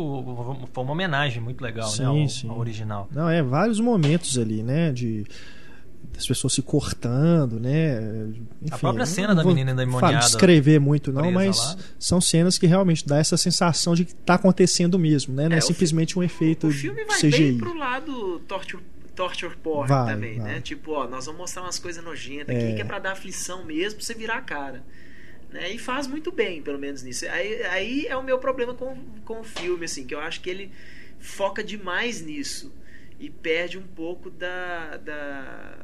Foi uma homenagem muito legal, Sim, né? Ao, sim. ao original. Não, é vários momentos ali, né? De das pessoas se cortando, né? Enfim, A própria cena não da menina endemoniada descrever muito não, mas lá. são cenas que realmente dá essa sensação de que tá acontecendo mesmo, né? Não é, É, simplesmente um efeito O filme vai CGI. bem pro lado torture, torture porn Vai, também, vai. né? Tipo, ó, nós vamos mostrar umas coisas nojentas É. aqui que é pra dar aflição mesmo, pra você virar a cara. Né? E faz muito bem, pelo menos nisso. Aí, aí é o meu problema com, com o filme, assim, que eu acho que ele foca demais nisso e perde um pouco da. da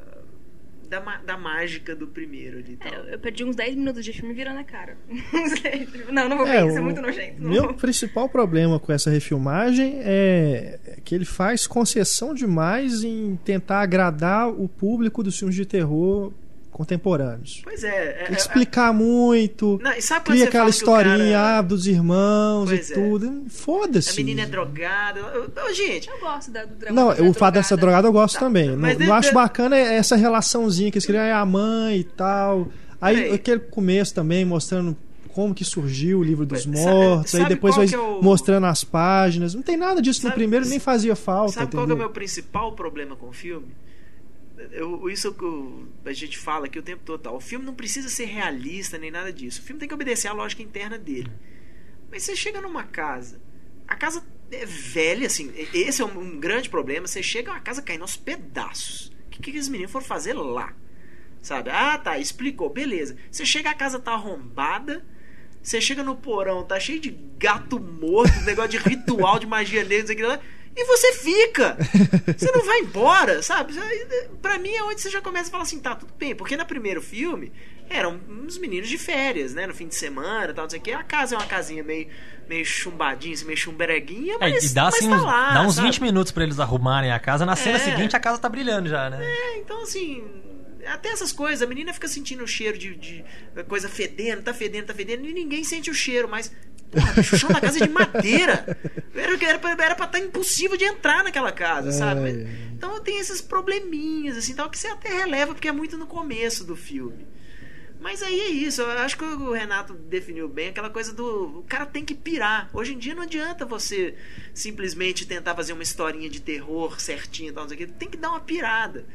da, da mágica do primeiro ali. É, Então. eu- perdi uns 10 minutos de filme virando a cara. [laughs] não, não vou É, ver, isso é muito nojento. Meu vou. principal problema com essa refilmagem é que ele faz concessão demais em tentar agradar o público dos filmes de terror contemporâneos. Pois é. é- é- explicar muito, Não, e sabe cria você aquela o cara- historinha ah, dos irmãos Pois e é. tudo. Foda-se. A menina é drogada. Ô, ô, gente, Eu gosto da, do drama. Não, da o fato dessa drogada eu gosto Tá, também. mas não, de- não acho bacana é essa relaçãozinha que eles criam, é a mãe e tal. Aí Peraí. aquele começo também mostrando como que surgiu o livro dos Sabe- mortos, aí sabe depois qual vai é o- mostrando as páginas. Não tem nada disso no Sabe- primeiro, nem fazia falta, Sabe qual que é o entendeu? meu principal problema com o filme? Eu, isso que a gente fala aqui o tempo todo. Tá? O filme não precisa ser realista nem nada disso. O filme tem que obedecer à lógica interna dele. Mas você chega numa casa, a casa é velha, assim. Esse é um, um grande problema. Você chega, a casa caindo aos pedaços. O que, que aqueles meninos foram fazer lá? Sabe? Ah, tá, explicou, beleza. Você chega, a casa tá arrombada. Você chega no porão, tá cheio de gato morto, [laughs] negócio de ritual de magia negra, isso aqui lá, e você fica. Você não vai embora, sabe? Pra mim é onde você já começa a falar assim, tá, tudo bem. Porque no primeiro filme eram uns meninos de férias, né? No fim de semana tal, não sei o que. A casa é uma casinha meio, meio chumbadinha, assim, meio chumbereguinha, É, mas, e dá mas assim tá uns, lá, dá uns sabe? 20 minutos pra eles arrumarem a casa. Na cena É. seguinte a casa tá brilhando já, né? É, então assim. Até essas coisas, a menina fica sentindo o cheiro de, de coisa fedendo, tá fedendo, tá fedendo, e ninguém sente o cheiro, mas. Porra, chão da casa é de madeira. Era, era, pra- era pra estar impossível de entrar naquela casa, sabe? É. então tem esses probleminhas, assim, tal, que você até releva, porque é muito no começo do filme. Mas aí é isso, eu acho que o Renato definiu bem aquela coisa do. O cara tem que pirar. Hoje em dia não adianta você simplesmente tentar fazer uma historinha de terror certinha e tal, não sei o quê. Tem que dar uma pirada.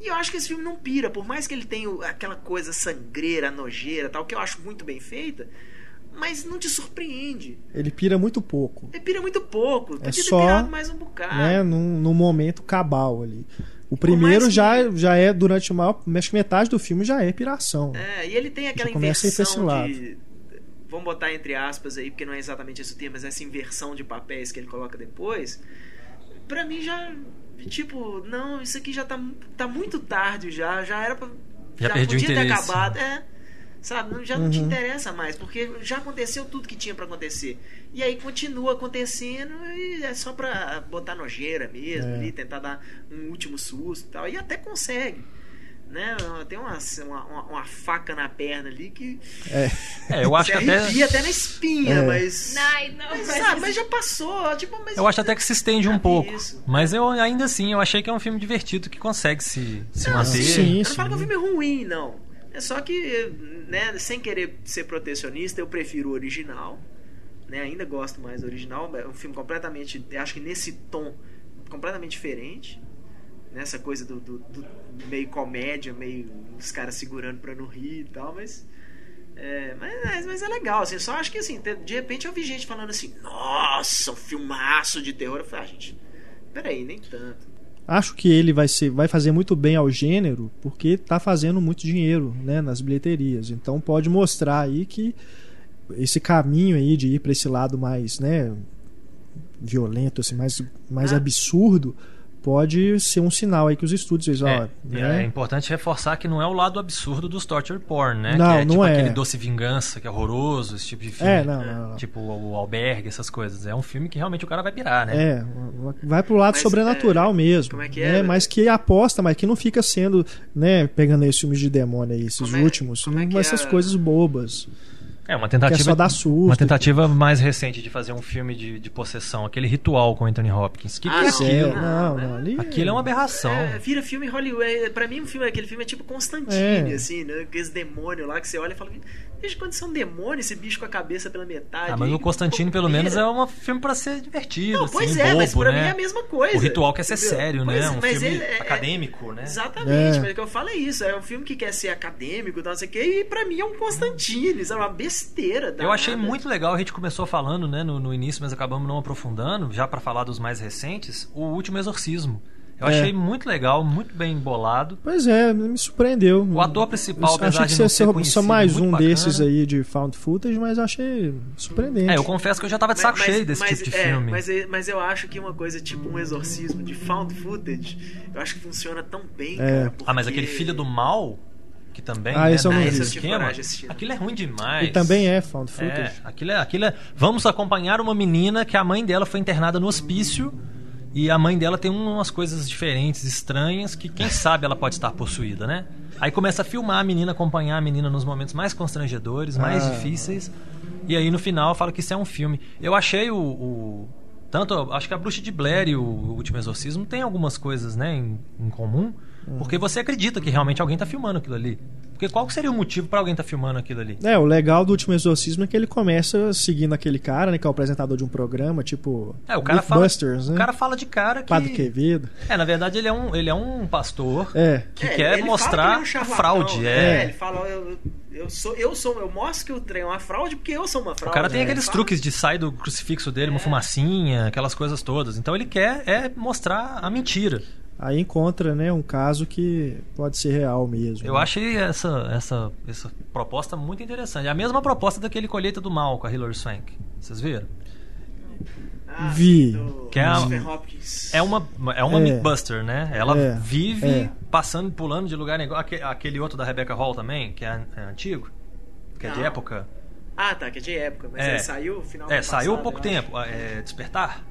E eu acho que esse filme não pira, por mais que ele tenha aquela coisa sangreira, nojeira tal, que eu acho muito bem feita, mas não te surpreende. Ele pira muito pouco, Ele pira muito pouco. Podia ter só, pirado mais um bocado. né? Num, num momento cabal ali. O primeiro mais já, que- já é, durante a maior. Acho que metade do filme já é piração. É, e ele tem aquela Já inversão de. Vamos botar entre aspas aí, porque não é exatamente esse o termo, mas essa inversão de papéis que ele coloca depois. Pra mim já. Tipo, não, isso aqui já tá, tá muito tarde já. Já era pra. Já perdi o podia ter interesse. acabado. É. Sabe, não- já não te Uhum. interessa mais, porque já aconteceu tudo que tinha pra acontecer. E aí continua acontecendo e é só pra botar nojeira mesmo, É. ali, tentar dar um último susto e tal. E até consegue. Né? Tem uma, uma, uma- faca na perna ali que É, eu acho até. até na espinha, É. mas. Ai, não, Mas, mas- sabe, mas já passou. Tipo, mas Eu acho até que se estende um pouco. isso. Mas eu ainda assim, eu achei que é um filme divertido que consegue se, se Não, manter. sim. Eu não falo que o filme é ruim, não. É só que, né, sem querer ser protecionista, eu prefiro o original. Né? Ainda gosto mais do original. É um filme completamente. Acho que nesse tom completamente diferente. Nessa coisa do, do- do meio comédia, meio os caras segurando pra não rir e tal, mas. É, mas, mas- é legal, assim, só acho que assim, de repente eu vi gente falando assim, nossa, um filmaço de terror. Eu falei, ah, gente, peraí, nem tanto. Acho que ele vai, ser, vai fazer muito bem ao gênero porque tá fazendo muito dinheiro né, nas bilheterias. Então pode mostrar aí que esse caminho aí de ir para esse lado mais né, violento, assim, mais, mais Ah. absurdo, pode ser um sinal aí que os estúdios ó, É, né, é importante reforçar que não é o lado absurdo dos torture porn, né? Não, que é não tipo é. aquele doce vingança, que é horroroso, esse tipo de filme. É, não, não, não. Tipo o albergue, essas coisas. É um filme que realmente o cara vai pirar, né? É, vai pro lado Mas, sobrenatural é, mesmo. como é que né? é? Mas que aposta, mas que não fica sendo, né, pegando esses filmes de demônio aí, esses Como é- últimos, como é que essas é? coisas bobas. É, uma que é tentativa. só dar susto. Uma tentativa mais recente de fazer um filme de, de possessão, aquele ritual com Anthony Hopkins. Que, Ah, que é aquilo? É, não, não, ali Aquilo é uma aberração. É, vira filme Hollywood. É, pra mim, um filme, aquele filme é tipo Constantine, É. assim, né? Aqueles demônios lá que você olha e fala. Desde quando são demônios, esse bicho com a cabeça pela metade. Ah, mas o Constantine, pelo menos, é um filme pra ser divertido. Não, assim, pois é, bobo, mas pra né? mim é a mesma coisa. O ritual quer ser entendeu? sério, Pois né? é, Um mas filme ele é- acadêmico, né? Exatamente, É. mas o que eu falo é isso. É um filme que quer ser acadêmico, tal, não sei o quê, e pra mim é um Constantine, sabe? Uma besteira. Eu danada. achei muito legal, a gente começou falando né, no, no início, mas acabamos não aprofundando, já pra falar dos mais recentes, o último exorcismo. Eu É. achei muito legal, muito bem bolado. Pois é, me surpreendeu. O ator principal, Eu apesar achei de que não ia ser ser só mais um bacana. desses aí de found footage, mas eu achei surpreendente. É, eu confesso que eu já tava de saco cheio desse tipo de é, filme. Mas, mas eu acho que uma coisa tipo um exorcismo de found footage, eu acho que funciona tão bem, É. cara. Ah, mas porque- aquele Filho do Mal, que também Ah, é esse eu não Esse eu tive esquema, coragem de assistir. aquilo é ruim demais. E também é found É, footage. aquilo é, aquilo é. Vamos acompanhar uma menina que a mãe dela foi internada no hospício e a mãe dela tem umas coisas diferentes, estranhas, que quem sabe ela pode estar possuída, né? Aí começa a filmar a menina, acompanhar a menina nos momentos mais constrangedores, mais Ah. difíceis. E aí no final fala que isso é um filme. Eu achei o. o- tanto, acho que a Bruxa de Blair e o Último Exorcismo tem algumas coisas, né, em, em comum. Porque você acredita que realmente alguém tá filmando aquilo ali. Porque qual que seria o motivo pra alguém tá filmando aquilo ali? É, o legal do último exorcismo é que ele começa seguindo aquele cara, né, que é o apresentador de um programa, tipo É, o cara fala, Mythbusters, o né? cara fala de cara que Padre Quevedo. É, na verdade ele é um, ele é um pastor É. que É, quer ele mostrar fala que ele é um fraude. né? É. ele fala, eu, eu sou, eu sou, eu mostro que o trem é uma fraude porque eu sou uma O fraude. cara tem né? aqueles Ele truques de sair do crucifixo dele, uma É. fumacinha, aquelas coisas todas. Então ele quer é mostrar a mentira. Aí encontra, né, um caso que pode ser real mesmo. Eu né? achei essa, essa, essa proposta muito interessante. É a mesma proposta daquele Colheita do Mal com a Hilary Swank. Vocês viram? Ah, Vi. do Que é. É uma, é uma É. Mythbuster, né? Ela É. vive É. passando e pulando de lugar em lugar. Aque- Aquele outro da Rebecca Hall também, que é, é antigo, que é de Não. época. Ah, tá, que é de época, mas É. ele saiu final É, saiu há pouco tempo. É, Despertar.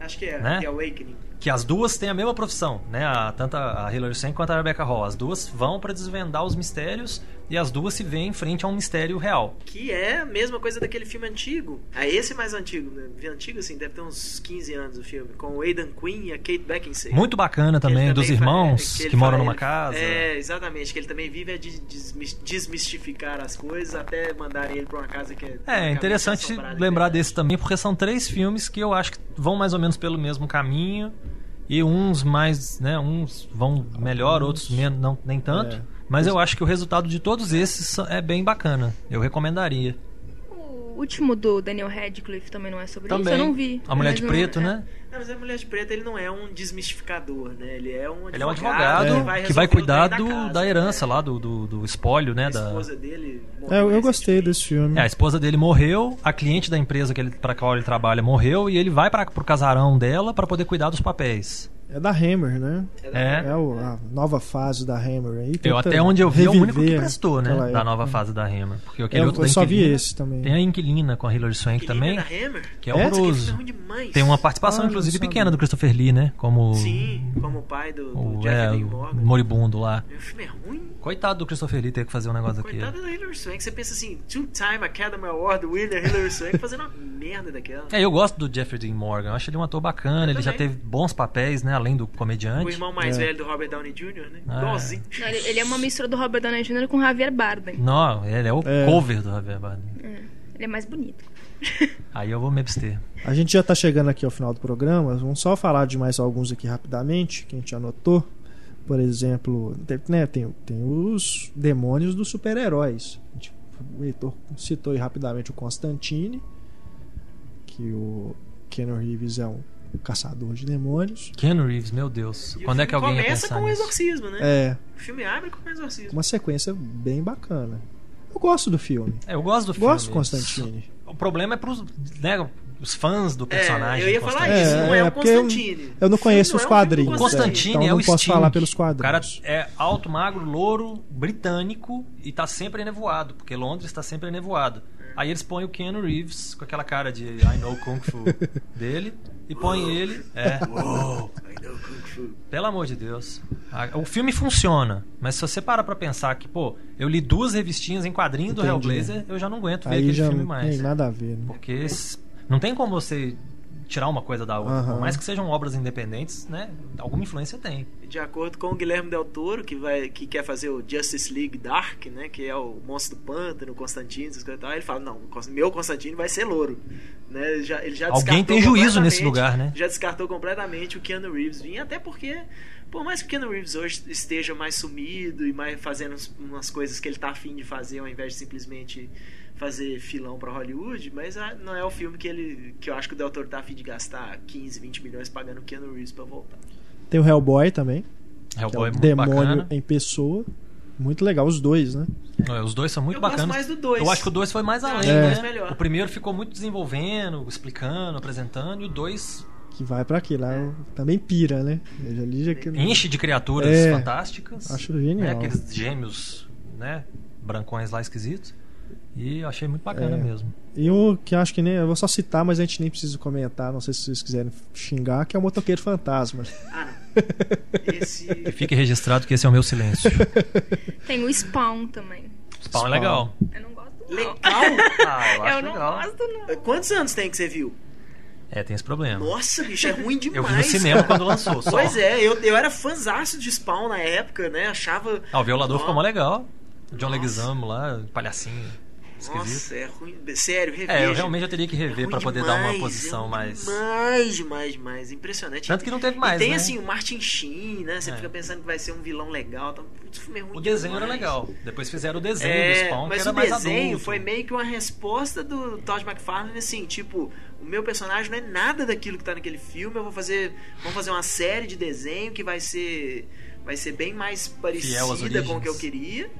Acho, que é, Né? The Awakening. Que as duas têm a mesma profissão, né? A, tanto a Hilary Swank quanto a Rebecca Hall. As duas vão pra desvendar os mistérios e as duas se veem em frente a um mistério real. Que é a mesma coisa daquele filme antigo. Ah, esse é mais antigo, né? Antigo, assim, deve ter uns 15 anos o filme. Com o Aidan Quinn e a Kate Beckinsale. Muito bacana Que também, dos irmãos é, que, ele moram numa ele- casa. É, exatamente. Que ele também vive a de- desmis- desmistificar as coisas até mandarem ele pra uma casa que é. É, interessante de lembrar desse também, porque são três filmes que eu acho que vão mais ou menos pelo mesmo caminho. E uns mais, né? Uns vão melhor, outros menos, não, nem tanto. É. Mas eu acho que o resultado de todos esses é bem bacana. Eu recomendaria. O último do Daniel Radcliffe também não é sobre Também. isso? Eu não vi. A Mulher de não- Preto, é. né? Não, mas a Mulher de Preto ele não é um desmistificador, né? Ele é um advogado, Ele é um advogado que que vai, vai, resolver o cuidar do, casa, da herança né? lá, do, do, do espólio, né? A Da... esposa dele É, morreu eu gostei desse filme. É, a esposa dele morreu, a cliente da empresa que ele, pra qual ele trabalha morreu, e ele vai para pro casarão dela para poder cuidar dos papéis. É da Hammer, né? É. É o- a nova fase da Hammer aí. Eu até onde eu vi é o único que prestou, né? Da nova fase da Rema. Porque aquele Eu- outro eu da só vi esse também. Tem a Inquilina com a Hilary Swank também, da Hammer. que é É? É horroroso. Tem uma participação, Ah, inclusive, pequena do Christopher Lee, né? Como Sim, como o pai do, do o, Jeff é, Morgan. moribundo lá. O filme é ruim. Coitado do Christopher Lee ter que fazer um negócio daquele. Coitado da Hilary Swank. Você pensa assim, two-time Academy Award winner Hilary Swank fazendo uma merda daquela. É, eu gosto do Jeffrey Dean Morgan. Eu acho ele um ator bacana. Eu ele já teve bons papéis, né? Além do comediante. O irmão mais É. velho do Robert Downey Jr., né? Ah. Igualzinho. Não, ele, ele é uma mistura do Robert Downey Jr. com Javier Bardem. Não, ele é o É. cover do Javier Bardem. Ele é mais bonito. [laughs] Aí eu vou me abster. A gente já tá chegando aqui ao final do programa. Vamos só falar de mais alguns aqui rapidamente, que a gente anotou. Por exemplo, tem, né, tem, tem os demônios dos super-heróis. O Heitor citou aí rapidamente o Constantine, que o Keanu Reeves é um caçador de demônios. Keanu Reeves, meu Deus. E o Quando é que filme alguém ia começa com o nisso? exorcismo, né? É, O filme abre com o exorcismo. uma sequência bem bacana. Eu gosto do filme. É, eu gosto do Gosto do filme. Constantine. O problema é pros. Né, os fãs do personagem. eu ia falar isso, não é o porque eu- Constantine. Eu não conheço Não os é um filme quadrinhos. é, Constantine então é não o posso Sting. falar pelos O cara quadrinhos. é alto, magro, louro, britânico e tá sempre enevoado, porque Londres está sempre enevoado. Aí eles põem o Keanu Reeves com aquela cara de I know Kung Fu [laughs] dele e põem ele. É. I know Kung Fu. Pelo amor de Deus. O filme funciona, mas se você parar pra pensar que, pô, eu li duas revistinhas em quadrinho do Entendi. Hellblazer, eu já não aguento ver Aí aquele já filme não mais. tem nada a ver. Né? Porque não tem como você tirar uma coisa da outra. Aham. Por mais que sejam obras independentes, né? Alguma influência tem. De acordo com o Guilherme Del Toro, que, vai, que quer fazer o Justice League Dark, né? Que é o monstro do pântano, o essas coisas e tal. Ele fala, não, meu Constantine vai ser louro. Né? Ele já, ele já Alguém descartou tem juízo nesse lugar, né? Já descartou completamente o Keanu Reeves vir, até porque, por mais que o Keanu Reeves hoje esteja mais sumido e mais fazendo umas coisas que ele tá afim de fazer, ao invés de simplesmente fazer filão pra Hollywood, mas ah, não é o filme que ele que eu acho que o Del Toro tá afim de gastar 15, 20 milhões pagando o Keanu Reeves pra voltar. Tem o Hellboy também. é Hellboy o é muito demônio bacana. em pessoa. Muito legal, os dois, né? É, Os dois são muito Eu gosto bacanas. mais do dois. Eu acho que o 2 foi mais Eu além, o né? dois melhor. O primeiro ficou muito desenvolvendo, explicando, apresentando, e o 2 Que vai pra aquilo. Lá também pira, né? Eu que... enche de criaturas É, fantásticas. acho genial. Né? Aqueles gêmeos, né? Brancões lá esquisitos. E eu achei muito bacana É. mesmo. E o que eu acho que nem. Eu vou só citar, mas a gente nem precisa comentar. Não sei se vocês quiserem xingar, que é o motoqueiro fantasma. Ah, não. [laughs] Esse. Fique registrado que esse é o meu silêncio. [laughs] Tem o Spawn também. Spawn é legal. Eu não gosto, não. Legal? Ah, eu [laughs] Eu não gosto, não. Quantos anos tem que você viu? É, tem esse problema. Nossa, bicho, é ruim demais. Eu vi no cinema quando lançou. Só. Pois é, eu, eu era fãzaço de Spawn na época, né? Achava. Ah, o violador ficou mó legal. O John. Leguizamo lá, palhacinho. Esquisito. Nossa, é ruim. Sério, reveja. É, eu realmente eu teria que rever ruim pra poder dar uma demais, posição é mais. Demais, demais, demais. Impressionante. Tanto que não teve E mais. tem né? assim o Martin Sheen, né? Você É. fica pensando que vai ser um vilão legal. Tá... Putz, filme é ruim O desenho era demais. legal. Depois fizeram o desenho do É, Spawn, que mas era o mais desenho foi meio que uma resposta do Todd McFarlane assim, tipo, o meu personagem não é nada daquilo que tá naquele filme, eu vou fazer, vamos fazer uma série de desenho que vai ser vai ser bem mais parecida com o que eu queria.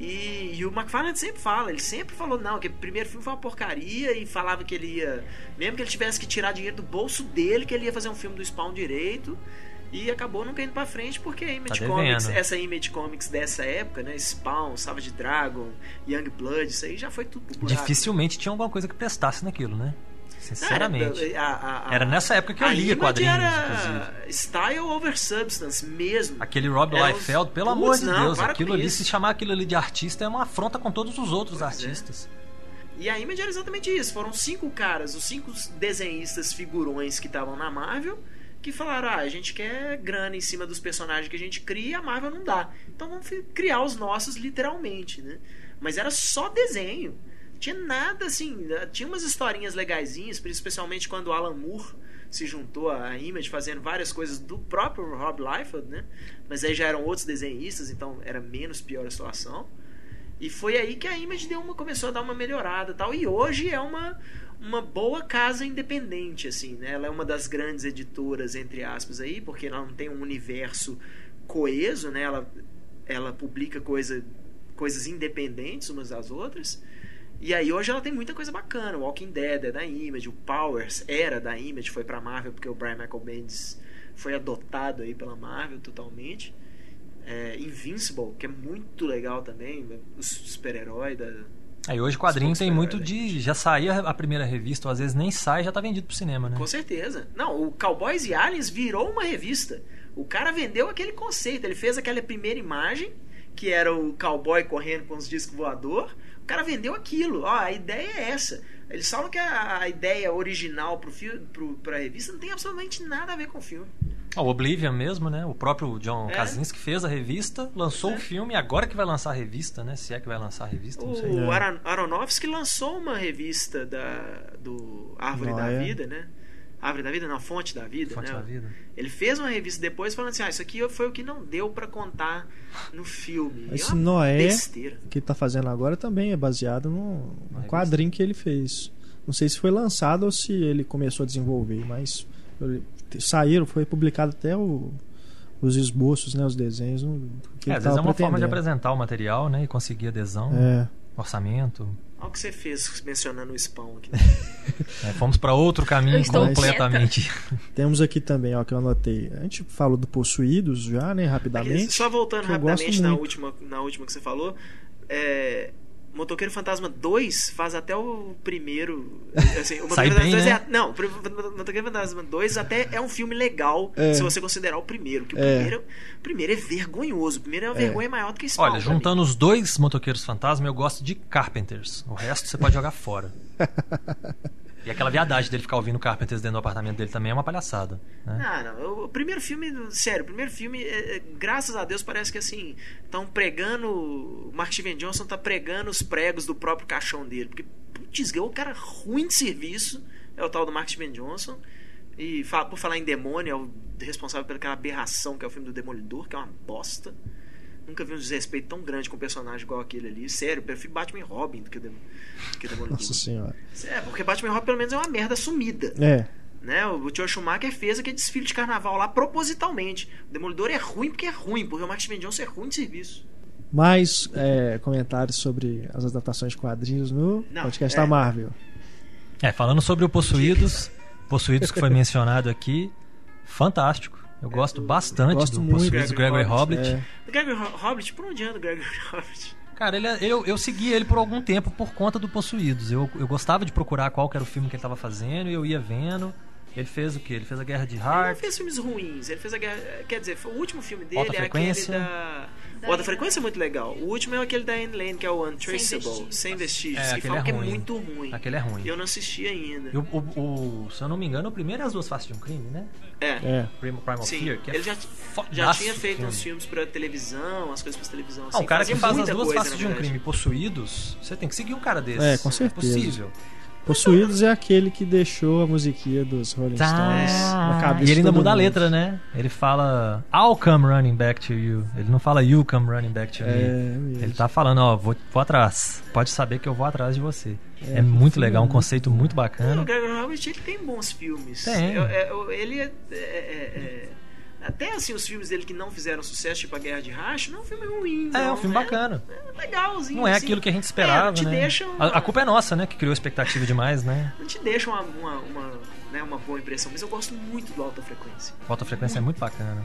E, e o McFarlane sempre fala, ele sempre falou não, que o primeiro filme foi uma porcaria e falava que ele ia, mesmo que ele tivesse que tirar dinheiro do bolso dele, que ele ia fazer um filme do Spawn direito. E acabou nunca indo pra frente porque a Image Tá Comics, essa Image Comics dessa época, né? Spawn, Savage Dragon, Young Blood, isso aí já foi tudo buraco. Dificilmente tinha alguma coisa que prestasse naquilo, né? Sinceramente. Era, a- a- Era nessa época que eu a lia quadrinhos, era style over substance mesmo. Aquele Rob Liefeld, pelo amor de não, Deus, aquilo ali, isso. se chamar aquilo ali de artista, é uma afronta com todos os outros Pois é. artistas. E a Image era exatamente isso. Foram cinco caras, os cinco desenhistas figurões que estavam na Marvel, que falaram: ah, a gente quer grana em cima dos personagens que a gente cria, a Marvel não dá. Então vamos criar os nossos literalmente, né? Mas era só desenho. Tinha nada assim, tinha umas historinhas legaisinhas, especialmente quando o Alan Moore se juntou à Image fazendo várias coisas do próprio Rob Liefeld, né? Mas aí já eram outros desenhistas, então era menos pior a situação. E foi aí que a Image deu uma, começou a dar uma melhorada tal. E hoje é uma, uma boa casa independente, assim, né? Ela é uma das grandes editoras, entre aspas, aí, porque ela não tem um universo coeso, né? Ela, ela publica coisa, coisas independentes umas das outras. E aí hoje ela tem muita coisa bacana. O Walking Dead é da Image, o Powers era da Image, foi pra Marvel porque o Brian Michael Bendis foi adotado aí pela Marvel totalmente. É, Invincible, que é muito legal também, o super-herói da. Aí hoje quadrinho tem muito de. Já saía a primeira revista, ou às vezes nem sai, já tá vendido pro cinema, né? Com certeza. Não, o Cowboys e Aliens virou uma revista. O cara vendeu aquele conceito. Ele fez aquela primeira imagem, que era o cowboy correndo com os discos voador. O cara vendeu aquilo. Ó, a ideia é essa. Eles falam que a, a ideia original pro filme, pro, pra revista não tem absolutamente nada a ver com o filme. Ah, O Oblivion mesmo, né? O próprio John É. Krasinski fez a revista, lançou É. o filme, e agora que vai lançar a revista, né? Se é que vai lançar a revista, não sei. O É. Aron- Aronofsky lançou uma revista da, do Árvore da Noia. Vida, né? Árvore da Vida, não, Fonte da Vida, Fonte né? da Vida. Ele fez uma revista depois falando assim: ah, isso aqui foi o que não deu pra contar no filme. É Esse uma Noé Besteira. que ele tá fazendo agora também é baseado no, no revista. quadrinho que ele fez. Não sei se foi lançado ou se ele começou a desenvolver, mas saíram, foi publicado até o- os esboços, né, os desenhos. que É, às vezes é uma forma de apresentar o material, né? E conseguir adesão, É, orçamento. Olha o que você fez mencionando o Spawn aqui. [laughs] É, fomos pra outro caminho completamente. Temos aqui também, ó, que eu anotei. A gente falou do Possuídos já, né, rapidamente. Só voltando rapidamente gosto na última, na última que você falou, é, Motoqueiro Fantasma 2 faz até o primeiro. Assim, o [laughs] Sai Motoqueiro bem, Fantasma 2 né? é, não, o Motoqueiro Fantasma 2 até é um filme legal É. se você considerar o primeiro. Que o, É. primeiro, o primeiro é vergonhoso. O primeiro é uma vergonha maior do que Spawn. Olha, mim. juntando os dois motoqueiros fantasma, eu gosto de Carpenters. O resto você pode jogar fora. [laughs] E aquela viadagem dele ficar ouvindo Carpenters dentro do apartamento dele também é uma palhaçada. Né? Ah, não. O, primeiro filme, sério, o primeiro filme, é, é, graças a Deus, parece que assim, estão pregando. O Mark Steven Johnson tá pregando os pregos do próprio caixão dele. Porque, putz, o cara ruim de serviço, é o tal do Mark Steven Johnson. E por falar em demônio, é o responsável pelaquela aberração que é o filme do Demolidor, que é uma bosta. Nunca vi um desrespeito tão grande com um personagem igual aquele ali. Sério, eu prefiro Batman e Robin do que o, Dem que Demolidor. Nossa senhora. É, porque Batman e Robin pelo menos é uma merda sumida É, né? O Tio Schumacher fez aquele desfile de carnaval lá propositalmente. O Demolidor é ruim porque é ruim, porque o Max Johnson é ruim de serviço. mais é, comentários sobre as adaptações de quadrinhos no Não, podcast é. da Marvel. É, falando sobre o Possuídos, Possuídos que foi [laughs] mencionado aqui, fantástico. Eu gosto bastante Gosto do muito. Possuídos, Gregory Gregory Hoblit. É, O Gregory Ho- Hobbit, por onde anda o Gregory [laughs] Hobbit? Cara, ele, é- eu, eu segui ele por algum tempo por conta do Possuídos. Eu, eu gostava de procurar qual que era o filme que ele tava fazendo e eu ia vendo. Ele fez o quê? Ele fez a Guerra de Ele não fez filmes ruins, ele fez a guerra. Quer dizer, o último filme dele Alta é Frequência. aquele da. Da O Alta Anne Frequência é muito legal. O último é aquele da Anne Lane, que é o Untraceable, vestígios. sem vestígios. É, que aquele falam é que é ruim. muito ruim. Aquele é ruim. E eu não assisti ainda. E o, o- o- se eu não me engano, o primeiro é As Duas Faces de um Crime, né? É. é. Primal Sim, Fear, que é ele já, já tinha feito filme. uns filmes pra televisão, as coisas pra televisão. Ah, Assim, o cara que faz as duas faces de um crime possuídos, você tem que seguir um cara desse. É, com certeza. É possível. Possuídos é aquele que deixou a musiquinha dos Rolling Stones na cabeça Tá. E ele ainda muda a mundo. letra, né? Ele fala I'll come running back to you. Ele não fala you come running back to É, me. mesmo. Ele tá falando, ó, vou, vou atrás. Pode saber que eu vou atrás de você. É, É, muito filme legal, um conceito muito Não, bacana. o Gregory Hobbit ele tem bons filmes. Tem. Eu- é- eu- ele é, é- é- é- Até assim, os filmes dele que não fizeram sucesso, tipo A Guerra de Racho, não é um filme ruim. É, é não, um filme bacana. É legalzinho. Não é assim. aquilo que a gente esperava, É, te né? deixa uma- A, a culpa é nossa, né? Que criou expectativa demais, né? Não te deixa uma, uma, uma, né, uma boa impressão, mas eu gosto muito do Alta Frequência. Alta frequência é muito bacana.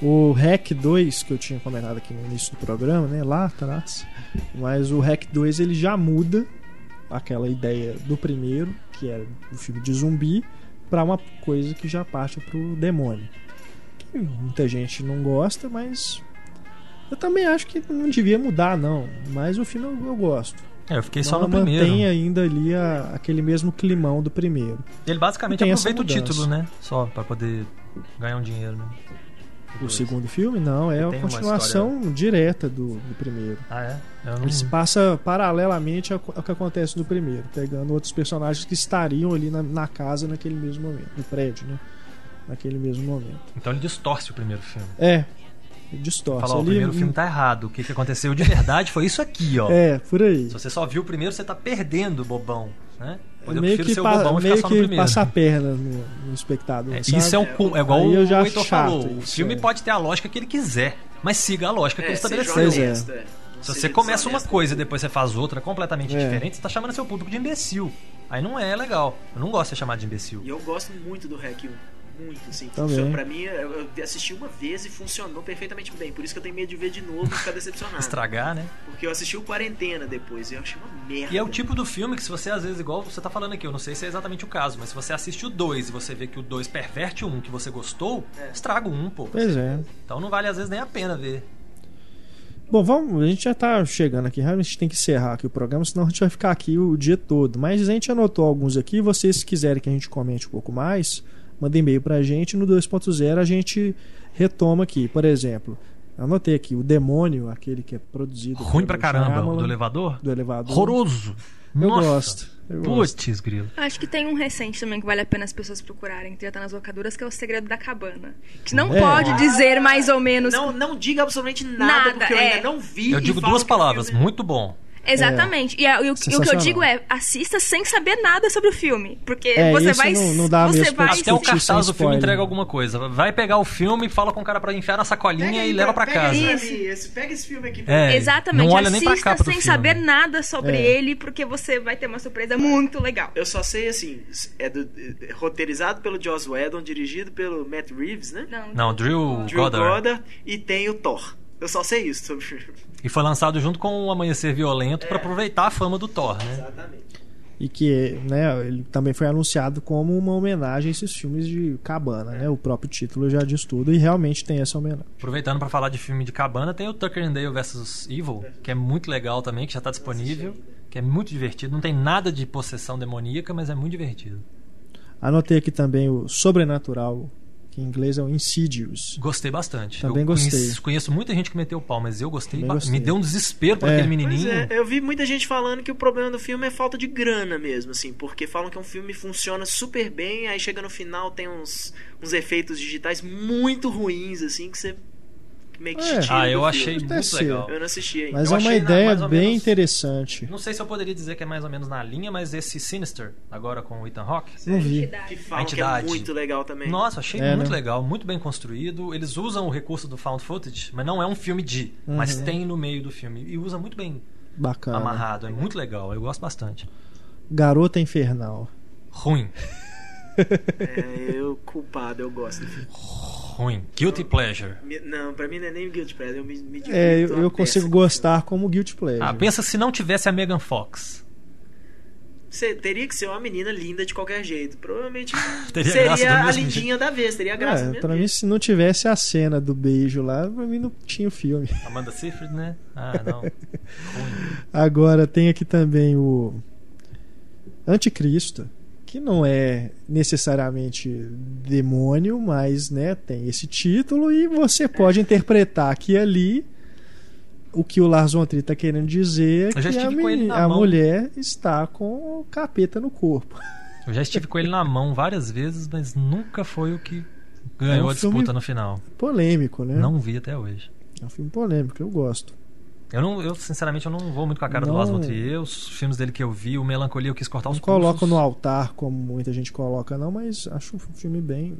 O REC 2, que eu tinha comentado aqui no início do programa, né? Lá atrás. Mas o REC 2 ele já muda aquela ideia do primeiro, que era o filme de zumbi, pra uma coisa que já parte pro demônio. Que muita gente não gosta, mas. Eu também acho que não devia mudar, não. Mas o filme eu, eu gosto. É, eu fiquei só Ela no primeiro. mantém ainda ali a- aquele mesmo climão do primeiro. Ele basicamente Tem aproveita o título, né? Só pra poder ganhar um dinheiro, né? O segundo filme, não, é a tem uma continuação direta do, do primeiro. Ah, é? Não... Ele se passa paralelamente ao, ao que acontece no primeiro, pegando outros personagens que estariam ali na, na casa naquele mesmo momento, no prédio, né? Naquele mesmo momento. Então ele distorce o primeiro filme. É, ele distorce. Fala, ó, o ali, primeiro filme tá errado. O que, que aconteceu de verdade foi isso aqui, ó. É, por aí. Se você só viu o primeiro, você tá perdendo, bobão. Né? Pois eu meio que, o pa- meio que passa a perna no, no espectador. É, isso é, um, é igual Aí eu já o Heitor falou. O isso, filme é. pode ter a lógica que ele quiser, mas siga a lógica que ele estabeleceu. É. é. Não Se você começa uma coisa e depois você faz outra completamente É. diferente, você tá chamando seu público de imbecil. Aí não é legal. Eu não gosto de ser chamado de imbecil. E eu gosto muito do Hack 1. Muito, assim. Também. Funciona, pra mim, eu assisti uma vez e funcionou perfeitamente bem. Por isso que eu tenho medo de ver de novo e ficar decepcionado. Estragar, né? Porque eu assisti o Quarentena depois e eu achei uma merda. E é o tipo do filme que se você às vezes, igual você tá falando aqui, eu não sei se é exatamente o caso, mas se você assiste o 2 e você vê que o 2 perverte o 1 um que você gostou, É. estraga o 1, um, pô. Pois é. Então não vale às vezes nem a pena ver. Bom, vamos, a gente já tá chegando aqui, realmente a gente tem que encerrar aqui o programa, senão a gente vai ficar aqui o dia todo. Mas a gente anotou alguns aqui, vocês se quiserem que a gente comente um pouco mais, manda e-mail pra gente, no 2.0 a gente retoma aqui. Por exemplo, anotei aqui, o Demônio, aquele que é produzido... Ruim pra caramba. Shyamalan, O do elevador? do elevador. Horroroso. Eu Nossa. gosto. Eu. Putz, grilo. Acho que tem um recente também que vale a pena as pessoas procurarem, que já tá nas locadoras, que é o Segredo da Cabana. Que não É. pode dizer mais ou menos. Não, não diga absolutamente nada, Nada, porque eu é. ainda não vi. Eu digo duas palavras, filme- muito bom. Exatamente. E, a- e o, e o que eu digo é, assista sem saber nada sobre o filme. Porque É, você isso vai. não- não dá você vai assistir Até o cartaz do filme entrega alguma coisa. Vai pegar o filme e fala com o cara pra enfiar na sacolinha e leva pra pega casa. mim, esse- pega esse filme aqui pra É. Exatamente. não olha nem pra Assista capa sem filme. saber nada sobre É. ele, porque você vai ter uma surpresa muito legal. Eu só sei assim, é, do- é roteirizado pelo Joss Whedon, dirigido pelo Matt Reeves, né? Não, Drew, Drew Goddard. Goddard e tem o Thor. Eu só sei isso sobre o [laughs] filme. E foi lançado junto com o Amanhecer Violento pra aproveitar a fama do Thor, né? Exatamente. E que, né, ele também foi anunciado como uma homenagem a esses filmes de cabana, né? O próprio título já diz tudo e realmente tem essa homenagem. Aproveitando pra falar de filme de cabana, tem o Tucker and Dale vs Evil, que é muito legal também, que já tá disponível, que é muito divertido. Não tem nada de possessão demoníaca, mas é muito divertido. Anotei aqui também o Sobrenatural, que em inglês é o Insidious. Gostei bastante. Também eu gostei. Conheço, conheço muita gente que meteu o pau, mas eu gostei. Gostei. Me deu um desespero por É. aquele Pois menininho. é, eu vi muita gente falando que o problema do filme é falta de grana mesmo, assim, porque falam que um filme funciona super bem, aí chega no final tem uns, uns efeitos digitais muito ruins, assim, que você que É. Ah, eu achei muito ser. legal. Eu não assisti ainda. Mas Eu é uma na- ideia ou bem menos- interessante. Não sei se eu poderia dizer que é mais ou menos na linha, mas esse Sinister, agora com o Ethan Hawke. Não vi. Que falam que é muito legal também. Nossa, achei É, muito né? legal, muito bem construído. Eles usam o recurso do found footage, mas não é um filme de, mas Uhum. tem no meio do filme. E usa muito bem Bacana. amarrado, é muito legal, eu gosto bastante. Garota Infernal. Ruim, [laughs] É, eu culpado, eu gosto do filme. Ruim. Guilty Pleasure. Me- Não, pra mim não é nem o Guilty Pleasure, eu me, me divirto É, eu, eu consigo gostar como Guilty Pleasure. Ah, pensa se não tivesse a Megan Fox. Você teria que ser uma menina linda de qualquer jeito. Provavelmente [laughs] Teria graça do seria a lindinha da vez, teria a graça É, pra jeito. mim, se não tivesse a cena do beijo lá, pra mim não tinha o filme. Amanda Seyfried, né? Ah, [laughs] não. Agora tem aqui também o Anticristo, que não é necessariamente demônio, mas né, tem esse título e você pode interpretar aqui e ali o que o Lars von Trier está querendo dizer é que a, estive com ele meni- na a mulher está com o capeta no corpo. Eu já estive com ele na mão várias vezes, mas nunca foi o que ganhou É um a disputa no final. Polêmico, né? Não vi até hoje. É um filme polêmico, eu gosto. Eu, não, eu, sinceramente, eu não vou muito com a cara do Não. Lars von Trier. Os filmes dele que eu vi, o Melancolia, eu quis cortar os Não coloco no altar como muita gente coloca, não, mas acho um filme bem.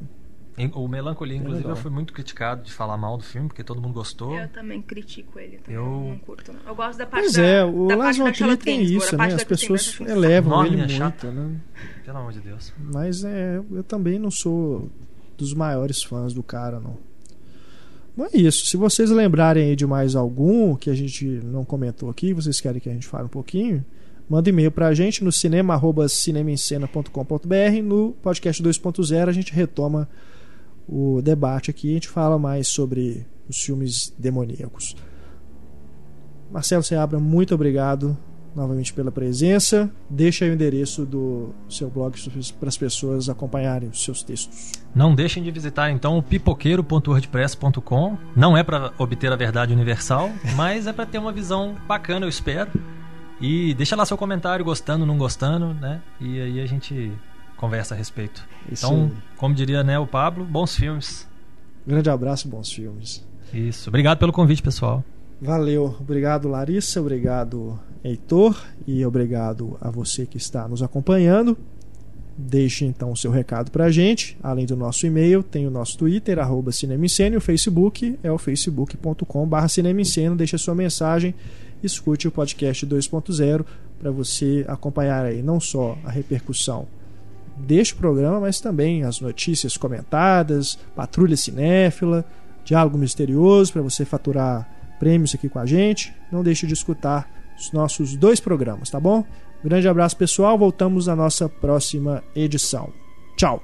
Em- O Melancolia, inclusive, legal. eu fui muito criticado de falar mal do filme, porque todo mundo gostou. Eu também critico ele. Também. Eu- Não curto, não. Eu gosto da parte Pois da, é, o da Lars von Trier tem isso, né? As pessoas elevam ele é muito, chata. né? Pelo amor de Deus. Mas é, eu também não sou dos maiores fãs do cara, não. É isso. Se vocês lembrarem de mais algum que a gente não comentou aqui, vocês querem que a gente fale um pouquinho, manda e-mail pra gente no cinema@cinemaencena.com.br. No podcast 2.0 a gente retoma o debate aqui, a gente fala mais sobre os filmes demoníacos. Marcelo Seabra, muito obrigado novamente pela presença. Deixa aí o endereço do seu blog para as pessoas acompanharem os seus textos. Não deixem de visitar então o pipoqueiro.wordpress.com. Não é para obter a verdade universal, [laughs] mas é para ter uma visão bacana, eu espero. E deixa lá seu comentário, gostando, não gostando, né? E aí a gente conversa a respeito. Isso Então, aí. como diria né, o Pablo, bons filmes. Grande abraço, bons filmes. Isso. Obrigado pelo convite, pessoal. Valeu, obrigado Larissa, obrigado Heitor e obrigado a você que está nos acompanhando. Deixe então o seu recado pra gente. Além do nosso e-mail, tem o nosso Twitter, arroba Cinema em Cena, e o Facebook é o facebook.com.br Cinema em Cena. Deixe a sua mensagem, escute o podcast 2.0 para você acompanhar aí não só a repercussão deste programa, mas também as notícias comentadas, Patrulha Cinéfila, Diálogo Misterioso, para você faturar prêmios aqui com a gente. Não deixe de escutar os nossos dois programas, tá bom? Grande abraço, pessoal. Voltamos na nossa próxima edição. Tchau!